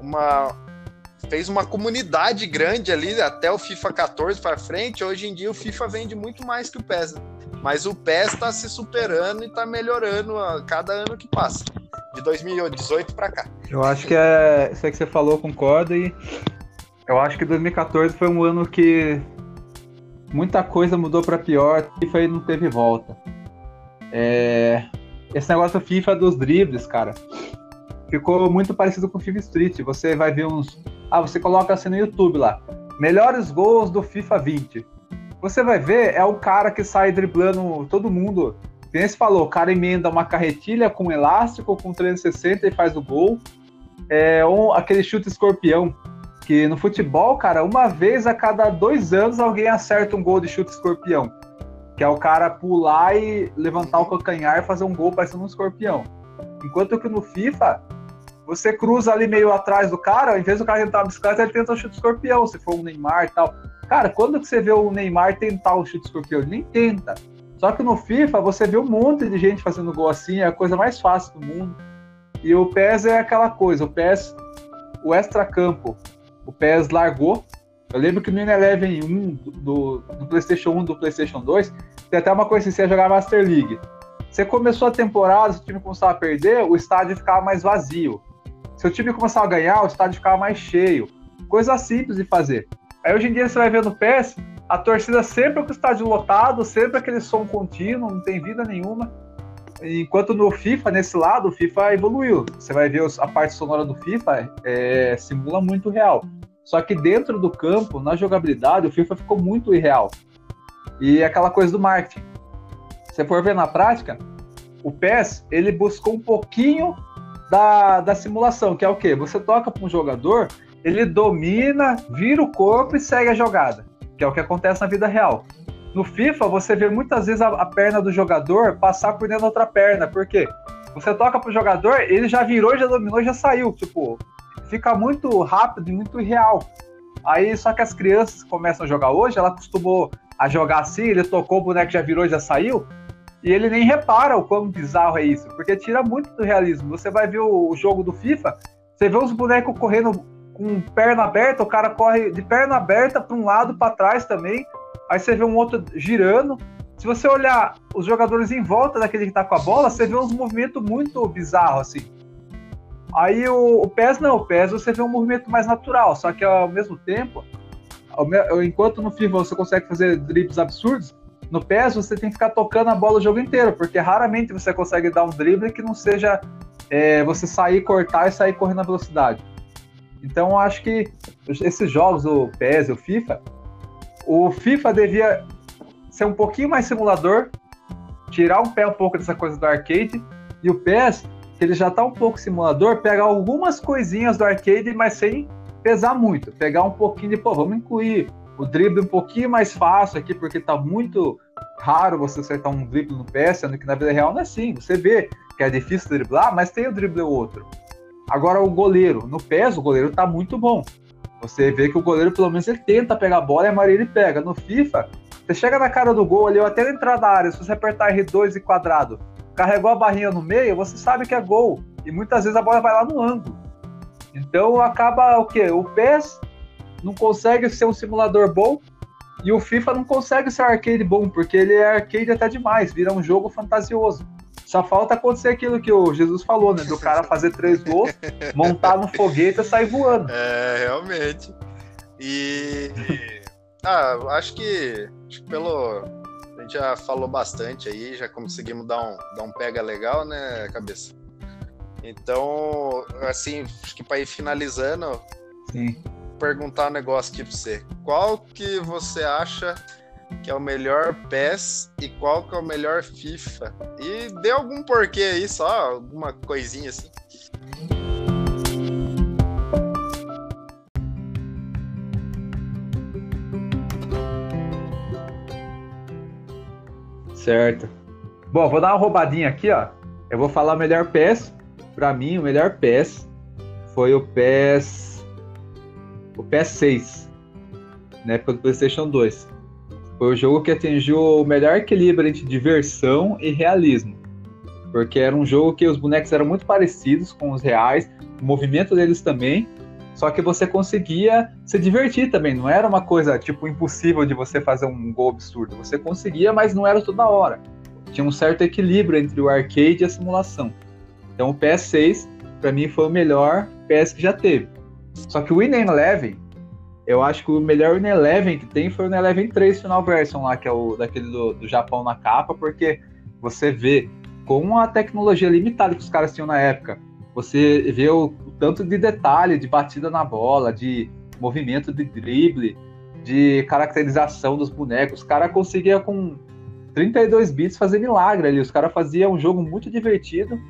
uma fez uma comunidade grande ali até o FIFA 14 para frente, hoje em dia o FIFA vende muito mais que o PES. Né? Mas o PES está se superando e está melhorando a cada ano que passa. De 2018 para cá. Eu acho que é isso que você falou, concordo e eu acho que 2014 foi um ano que muita coisa mudou para pior foi não teve volta. É... Esse negócio do FIFA dos dribles, cara, ficou muito parecido com o FIFA Street. Você vai ver uns. Ah, você coloca assim no YouTube lá. Melhores gols do FIFA 20. Você vai ver, é o cara que sai driblando todo mundo. Quem você falou, o cara emenda uma carretilha com elástico, com 360 e faz o gol. É um, aquele chute escorpião que no futebol, cara, uma vez a cada dois anos alguém acerta um gol de chute escorpião. que é o cara pular e levantar o calcanhar e fazer um gol parecendo um escorpião. Enquanto que no FIFA, você cruza ali meio atrás do cara, ao invés do cara tentar a bicicleta, ele tenta o chute escorpião, se for um Neymar e tal. Cara, quando que você vê o Neymar tentar o chute escorpião? Ele nem tenta. Só que no FIFA você vê um monte de gente fazendo gol assim, é a coisa mais fácil do mundo. E o PES é aquela coisa, o PES, o extra-campo, o PES largou. Eu lembro que no Eleven 1 do, do, PlayStation 1 do PlayStation 2, tem até uma coisa assim, você ia jogar Master League. Você começou a temporada, se o time começava a perder, o estádio ficava mais vazio. Se o time começava a ganhar, o estádio ficava mais cheio. Coisa simples de fazer. Aí hoje em dia você vai ver no PES, a torcida sempre com o estádio lotado, sempre aquele som contínuo, não tem vida nenhuma. Enquanto no FIFA, nesse lado, o FIFA evoluiu. Você vai ver a parte sonora do FIFA, é, simula muito real. Só que dentro do campo, na jogabilidade, o FIFA ficou muito irreal. E é aquela coisa do marketing. Se for ver na prática, o PES, ele buscou um pouquinho da, da simulação, que é o quê? Você toca para um jogador, ele domina, vira o corpo e segue a jogada, que é o que acontece na vida real. No FIFA, você vê muitas vezes a, a perna do jogador passar por dentro da outra perna, por quê? Você toca pro jogador, ele já virou, já dominou, já saiu. Tipo, fica muito rápido e muito irreal. Aí, só que as crianças começam a jogar hoje, ela acostumou a jogar assim, ele tocou, o boneco já virou, já saiu, e ele nem repara o quão bizarro é isso, porque tira muito do realismo. Você vai ver o, o jogo do FIFA, você vê os bonecos correndo com perna aberta, o cara corre de perna aberta para um lado, para trás também, aí você vê um outro girando. Se você olhar os jogadores em volta daquele que tá com a bola, você vê uns movimentos muito bizarros, assim. Aí o, o PES não, o PES você vê um movimento mais natural, só que ao mesmo tempo, ao, enquanto no FIFA você consegue fazer dribles absurdos, no PES você tem que ficar tocando a bola o jogo inteiro, porque raramente você consegue dar um drible que não seja é, você sair, cortar e sair correndo na velocidade. Então eu acho que esses jogos, o PES e o FIFA, o FIFA devia ser um pouquinho mais simulador, tirar um pé um pouco dessa coisa do arcade, e o PES que ele já tá um pouco simulador, pegar algumas coisinhas do arcade, mas sem pesar muito. Pegar um pouquinho de, pô, vamos incluir o drible um pouquinho mais fácil aqui, porque tá muito raro você acertar um drible no PS, sendo que na vida real não é assim. Você vê que é difícil driblar, mas tem o drible outro. Agora o goleiro, no PES o goleiro tá muito bom. Você vê que o goleiro pelo menos ele tenta pegar a bola e a maioria ele pega. No FIFA, você chega na cara do gol ali, ou até na entrada da área, se você apertar R2 e quadrado, carregou a barrinha no meio, você sabe que é gol. E muitas vezes a bola vai lá no ângulo. Então acaba o quê? O PES não consegue ser um simulador bom e o FIFA não consegue ser arcade bom, porque ele é arcade até demais, vira um jogo fantasioso. Só falta acontecer aquilo que o Jesus falou, né? Do cara fazer três gols, montar no foguete e sair voando. É, realmente. E. Ah, acho que, acho que pelo, gente já falou bastante aí, já conseguimos dar um, dar um pega legal, né, cabeça? Então, assim, acho que para ir finalizando, Sim. perguntar um negócio aqui para você. Qual que você acha que é o melhor PES e qual que é o melhor FIFA? E dê algum porquê aí, só alguma coisinha assim. Certo. Bom, vou dar uma roubadinha aqui, ó. Eu vou falar o melhor PES. Para mim, o melhor PES foi o PES. O PES 6, na época do PlayStation 2. Foi o jogo que atingiu o melhor equilíbrio entre diversão e realismo. Porque era um jogo que os bonecos eram muito parecidos com os reais, o movimento deles também, só que você conseguia se divertir também, não era uma coisa tipo impossível de você fazer um gol absurdo. Você conseguia, mas não era toda hora. Tinha um certo equilíbrio entre o arcade e a simulação. Então o PS6 para mim foi o melhor PS que já teve. Só que o Win Eleven, eu acho que o melhor Win Eleven que tem foi o Win Eleven 3 Final Version lá, que é o daquele do, do Japão na capa, porque você vê com a tecnologia limitada que os caras tinham na época, você vê o, o tanto de detalhe, de batida na bola, de movimento de drible, de caracterização dos bonecos. Os caras conseguiam com 32 bits fazer milagre ali. Os caras faziam um jogo muito divertido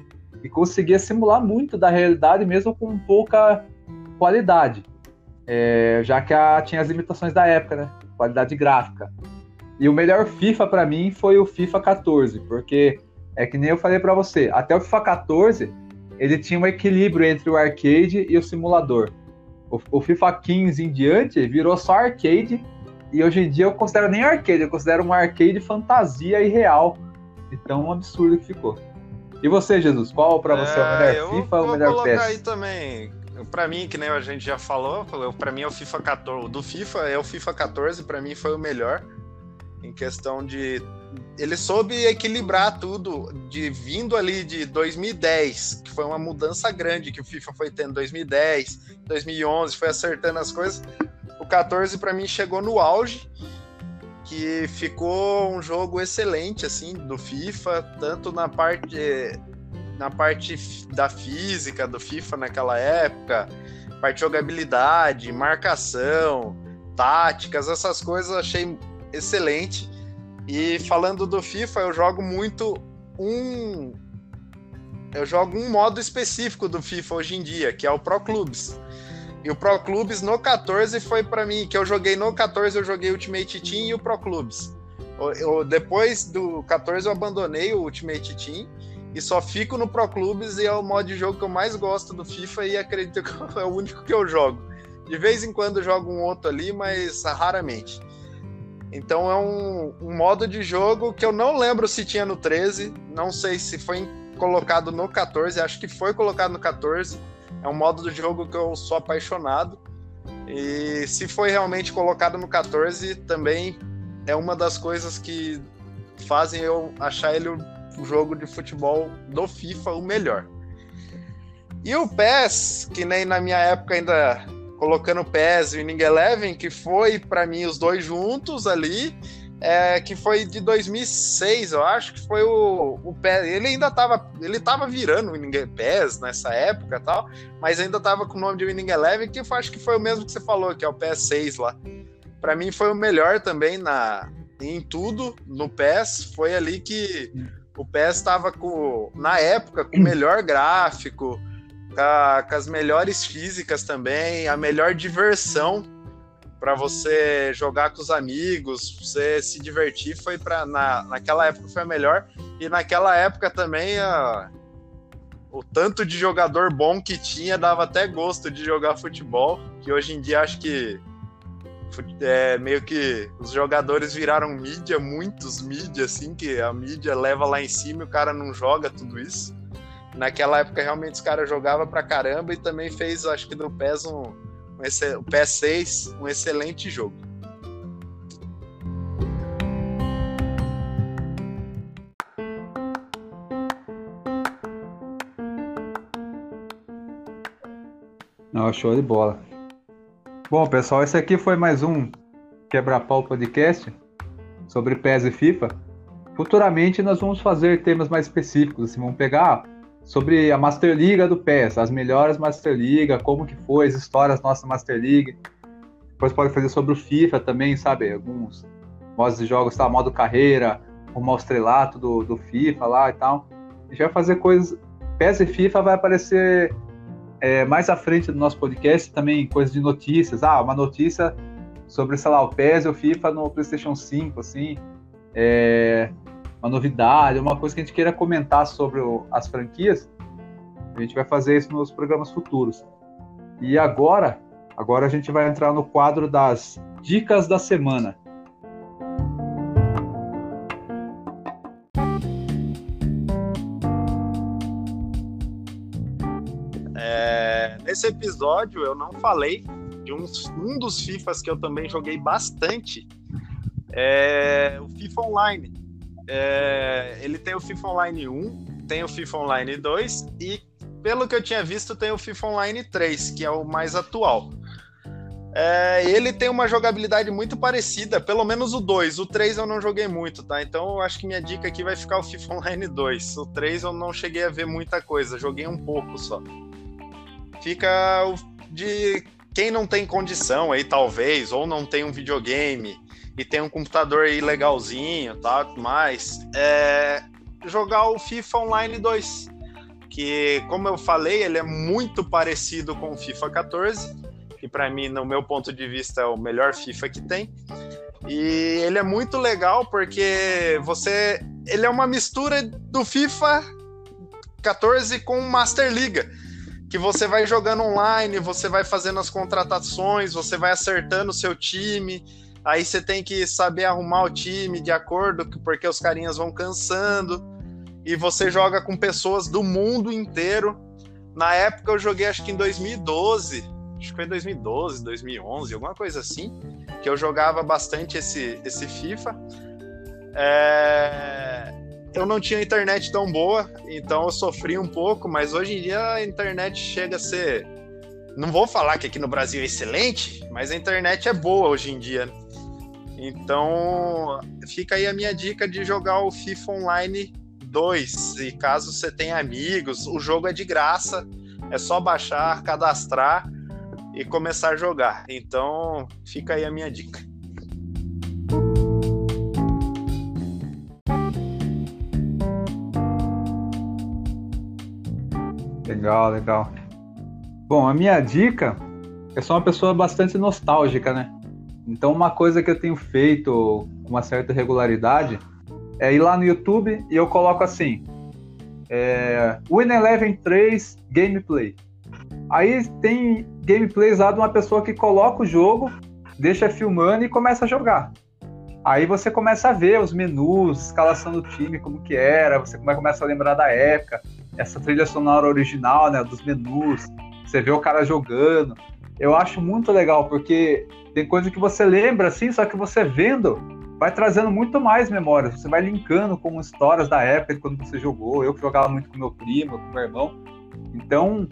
e conseguia simular muito da realidade mesmo com pouca qualidade. É, já que a, tinha as limitações da época, né? Qualidade gráfica. E o melhor FIFA para mim foi o FIFA 14, porque é que nem eu falei para você, até o FIFA 14 ele tinha um equilíbrio entre o arcade e o simulador. O, o FIFA 15 em diante virou só arcade e hoje em dia eu considero nem arcade, eu considero um arcade fantasia e real. Então, um absurdo que ficou. E você, Jesus, qual para você é, o melhor FIFA ou o melhor PES? Eu vou colocar aí também, para mim, que nem a gente já falou, para mim é o FIFA 14, o do FIFA é o FIFA 14, para mim foi o melhor em questão de ele soube equilibrar tudo de vindo ali de 2010, que foi uma mudança grande que o FIFA foi tendo 2010, 2011, foi acertando as coisas. O 14 para mim chegou no auge, que ficou um jogo excelente assim do FIFA, tanto na parte na parte da física do FIFA naquela época, parte de jogabilidade, marcação, táticas, essas coisas achei excelente. E falando do FIFA, eu jogo muito um. Eu jogo um modo específico do FIFA hoje em dia, que é o Pro Clubs. E o Pro Clubs no 14 foi para mim, que eu joguei no 14, eu joguei Ultimate Team e o Pro Clubs. Eu, eu, depois do 14 eu abandonei o Ultimate Team e só fico no Pro Clubs e é o modo de jogo que eu mais gosto do FIFA e acredito que é o único que eu jogo. De vez em quando eu jogo um outro ali, mas raramente. Então é um, um, modo de jogo que eu não lembro se tinha no 13, não sei se foi colocado no 14, acho que foi colocado no 14. É um modo de jogo que eu sou apaixonado. E se foi realmente colocado no 14, também é uma das coisas que fazem eu achar ele jogo de futebol do FIFA o melhor. E o PES, que nem na minha época ainda colocando o PES e o Winning Eleven, que foi para mim os dois juntos ali, é, que foi de 2006, eu acho que foi o, o PES. Ele ainda tava, ele tava virando o Winning PES nessa época tal, mas ainda tava com o nome de Winning Eleven, que foi, acho que foi o mesmo que você falou, que é o PS 6 lá. Para mim foi o melhor também na em tudo no PES, foi ali que o PES estava com na época com o melhor gráfico, com, as melhores físicas também, a melhor diversão para você jogar com os amigos, você se divertir, foi para na, naquela época foi a melhor. E naquela época também a, o tanto de jogador bom que tinha dava até gosto de jogar futebol, que hoje em dia acho que é, meio que os jogadores viraram mídia, muitos mídia, assim, que a mídia leva lá em cima e o cara não joga tudo isso naquela época realmente os caras jogavam pra caramba e também fez, acho que do PES um, um o PS6 um excelente jogo. Não, show de bola. Bom, pessoal, esse aqui foi mais um Quebra-Pau Podcast sobre PES e FIFA. Futuramente nós vamos fazer temas mais específicos, assim, vamos pegar sobre a Master Liga do PES, as melhores Master Liga, como que foi, as histórias nossa Master League. Depois pode fazer sobre o FIFA também, sabe? Alguns modos de jogos, tá? Modo carreira, o modo estrelato do, do FIFA lá e tal. A gente vai fazer coisas. PES e FIFA vai aparecer é, mais à frente do nosso podcast também coisas de notícias. Ah, uma notícia sobre, sei lá, o PES e o FIFA no PlayStation 5, assim. É, uma novidade, uma coisa que a gente queira comentar sobre o, as franquias, a gente vai fazer isso nos programas futuros. E agora, agora a gente vai entrar no quadro das dicas da semana. Nesse episódio eu não falei de um, um dos FIFAs que eu também joguei bastante, é o FIFA Online é, ele tem o FIFA Online 1, tem o FIFA Online 2 e, pelo que eu tinha visto, tem o FIFA Online 3, que é o mais atual. É, ele tem uma jogabilidade muito parecida, pelo menos o 2. O 3 eu não joguei muito, tá? Então eu acho que minha dica aqui vai ficar o FIFA Online 2. O 3 eu não cheguei a ver muita coisa, joguei um pouco só. Fica de quem não tem condição aí, talvez, ou não tem um videogame e tem um computador aí legalzinho, tá? Mas é, jogar o FIFA Online 2, que como eu falei, ele é muito parecido com o FIFA 14, que para mim, no meu ponto de vista, é o melhor FIFA que tem. E ele é muito legal porque você. Ele é uma mistura do FIFA 14 com Master Liga. Que você vai jogando online, você vai fazendo as contratações, você vai acertando o seu time. Aí você tem que saber arrumar o time de acordo, porque os carinhas vão cansando. E você joga com pessoas do mundo inteiro. Na época eu joguei, acho que em 2012, acho que foi 2012, 2011, alguma coisa assim, que eu jogava bastante esse, esse FIFA. É... Eu não tinha internet tão boa, então eu sofri um pouco, mas hoje em dia a internet chega a ser. Não vou falar que aqui no Brasil é excelente, mas a internet é boa hoje em dia. Então, fica aí a minha dica de jogar o FIFA Online 2. E caso você tenha amigos, o jogo é de graça, é só baixar, cadastrar e começar a jogar. Então, fica aí a minha dica. Legal, legal. Bom, a minha dica é só uma pessoa bastante nostálgica, né? Então, uma coisa que eu tenho feito com uma certa regularidade é ir lá no YouTube e eu coloco assim: é, Win Eleven 3 Gameplay. Aí tem gameplays lá de uma pessoa que coloca o jogo, deixa filmando e começa a jogar. Aí você começa a ver os menus, escalação do time, como que era, você começa a lembrar da época, essa trilha sonora original, né, dos menus, você vê o cara jogando. Eu acho muito legal, porque tem coisa que você lembra, assim, só que você vendo, vai trazendo muito mais memórias. Você vai linkando com histórias da época quando você jogou. Eu que jogava muito com meu primo, com meu irmão. Então,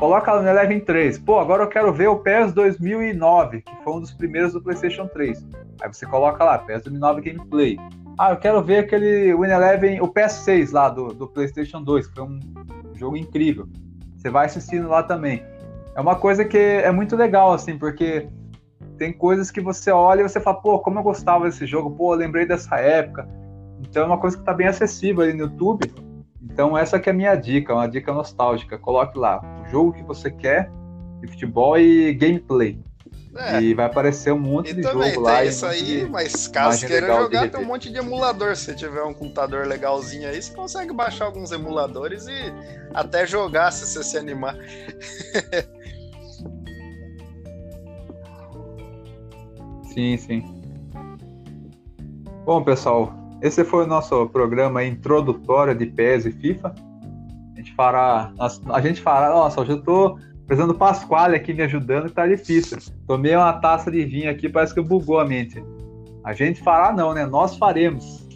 Coloca no Eleven 3. Pô, agora eu quero ver o PES 2009, que foi um dos primeiros do PlayStation 3. Aí você coloca lá, PES 2009 Gameplay. Ah, eu quero ver aquele Win Eleven, o PS6 lá do, do PlayStation 2, que foi um jogo incrível. Você vai assistindo lá também. É uma coisa que é muito legal, assim, porque tem coisas que você olha e você fala, pô, como eu gostava desse jogo, pô, eu lembrei dessa época. Então é uma coisa que tá bem acessível ali no YouTube. Então essa que é a minha dica, uma dica nostálgica. Coloque lá o jogo que você quer de futebol e gameplay. É. E vai aparecer um monte e de também, jogo lá. Tem isso aí, mas caso queira jogar, tem um monte de emulador. Se você tiver um computador legalzinho aí, você consegue baixar alguns emuladores e até jogar se você se animar. sim, sim. Bom, pessoal, esse foi o nosso programa introdutório de PES e FIFA. A gente fará. A gente fará. Nossa, hoje eu tô precisando do Pasquale aqui me ajudando, que tá difícil. Tomei uma taça de vinho aqui, parece que bugou a mente. A gente fará, não, né? Nós faremos.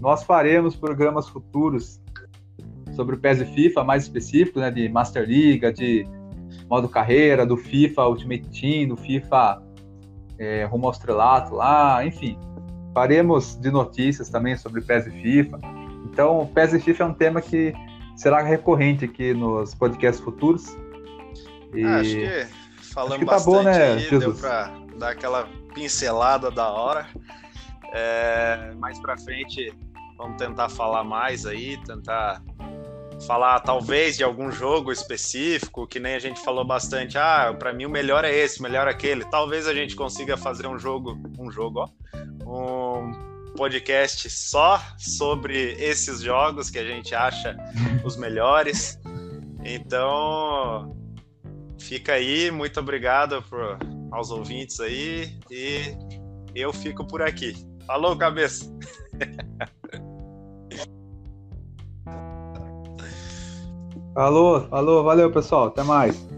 Nós faremos programas futuros sobre o PES e FIFA, mais específicos, né? De Master Liga, de modo carreira, do FIFA Ultimate Team, do FIFA é, rumo ao estrelato lá, enfim. Faremos de notícias também sobre PES e FIFA. Então, PES e FIFA é um tema que será recorrente aqui nos podcasts futuros. E... Ah, acho que falando acho que tá bastante bom, né, aí, Jesus? deu para dar aquela pincelada da hora. É, mais para frente, vamos tentar falar mais aí, tentar falar talvez de algum jogo específico, que nem a gente falou bastante, ah, para mim o melhor é esse, o melhor é aquele. Talvez a gente consiga fazer um jogo, um jogo, ó, um podcast só sobre esses jogos que a gente acha os melhores. Então, fica aí, muito obrigado por, aos ouvintes aí e eu fico por aqui. Falou, cabeça! Alô, alô, valeu pessoal, até mais.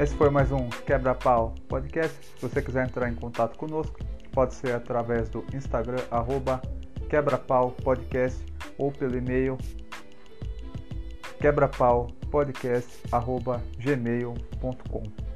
Esse foi mais um Quebra-Pau Podcast. Se você quiser entrar em contato conosco, pode ser através do Instagram, arroba Quebra-Pau Podcast, ou pelo e-mail quebrapaupodcast.gmail.com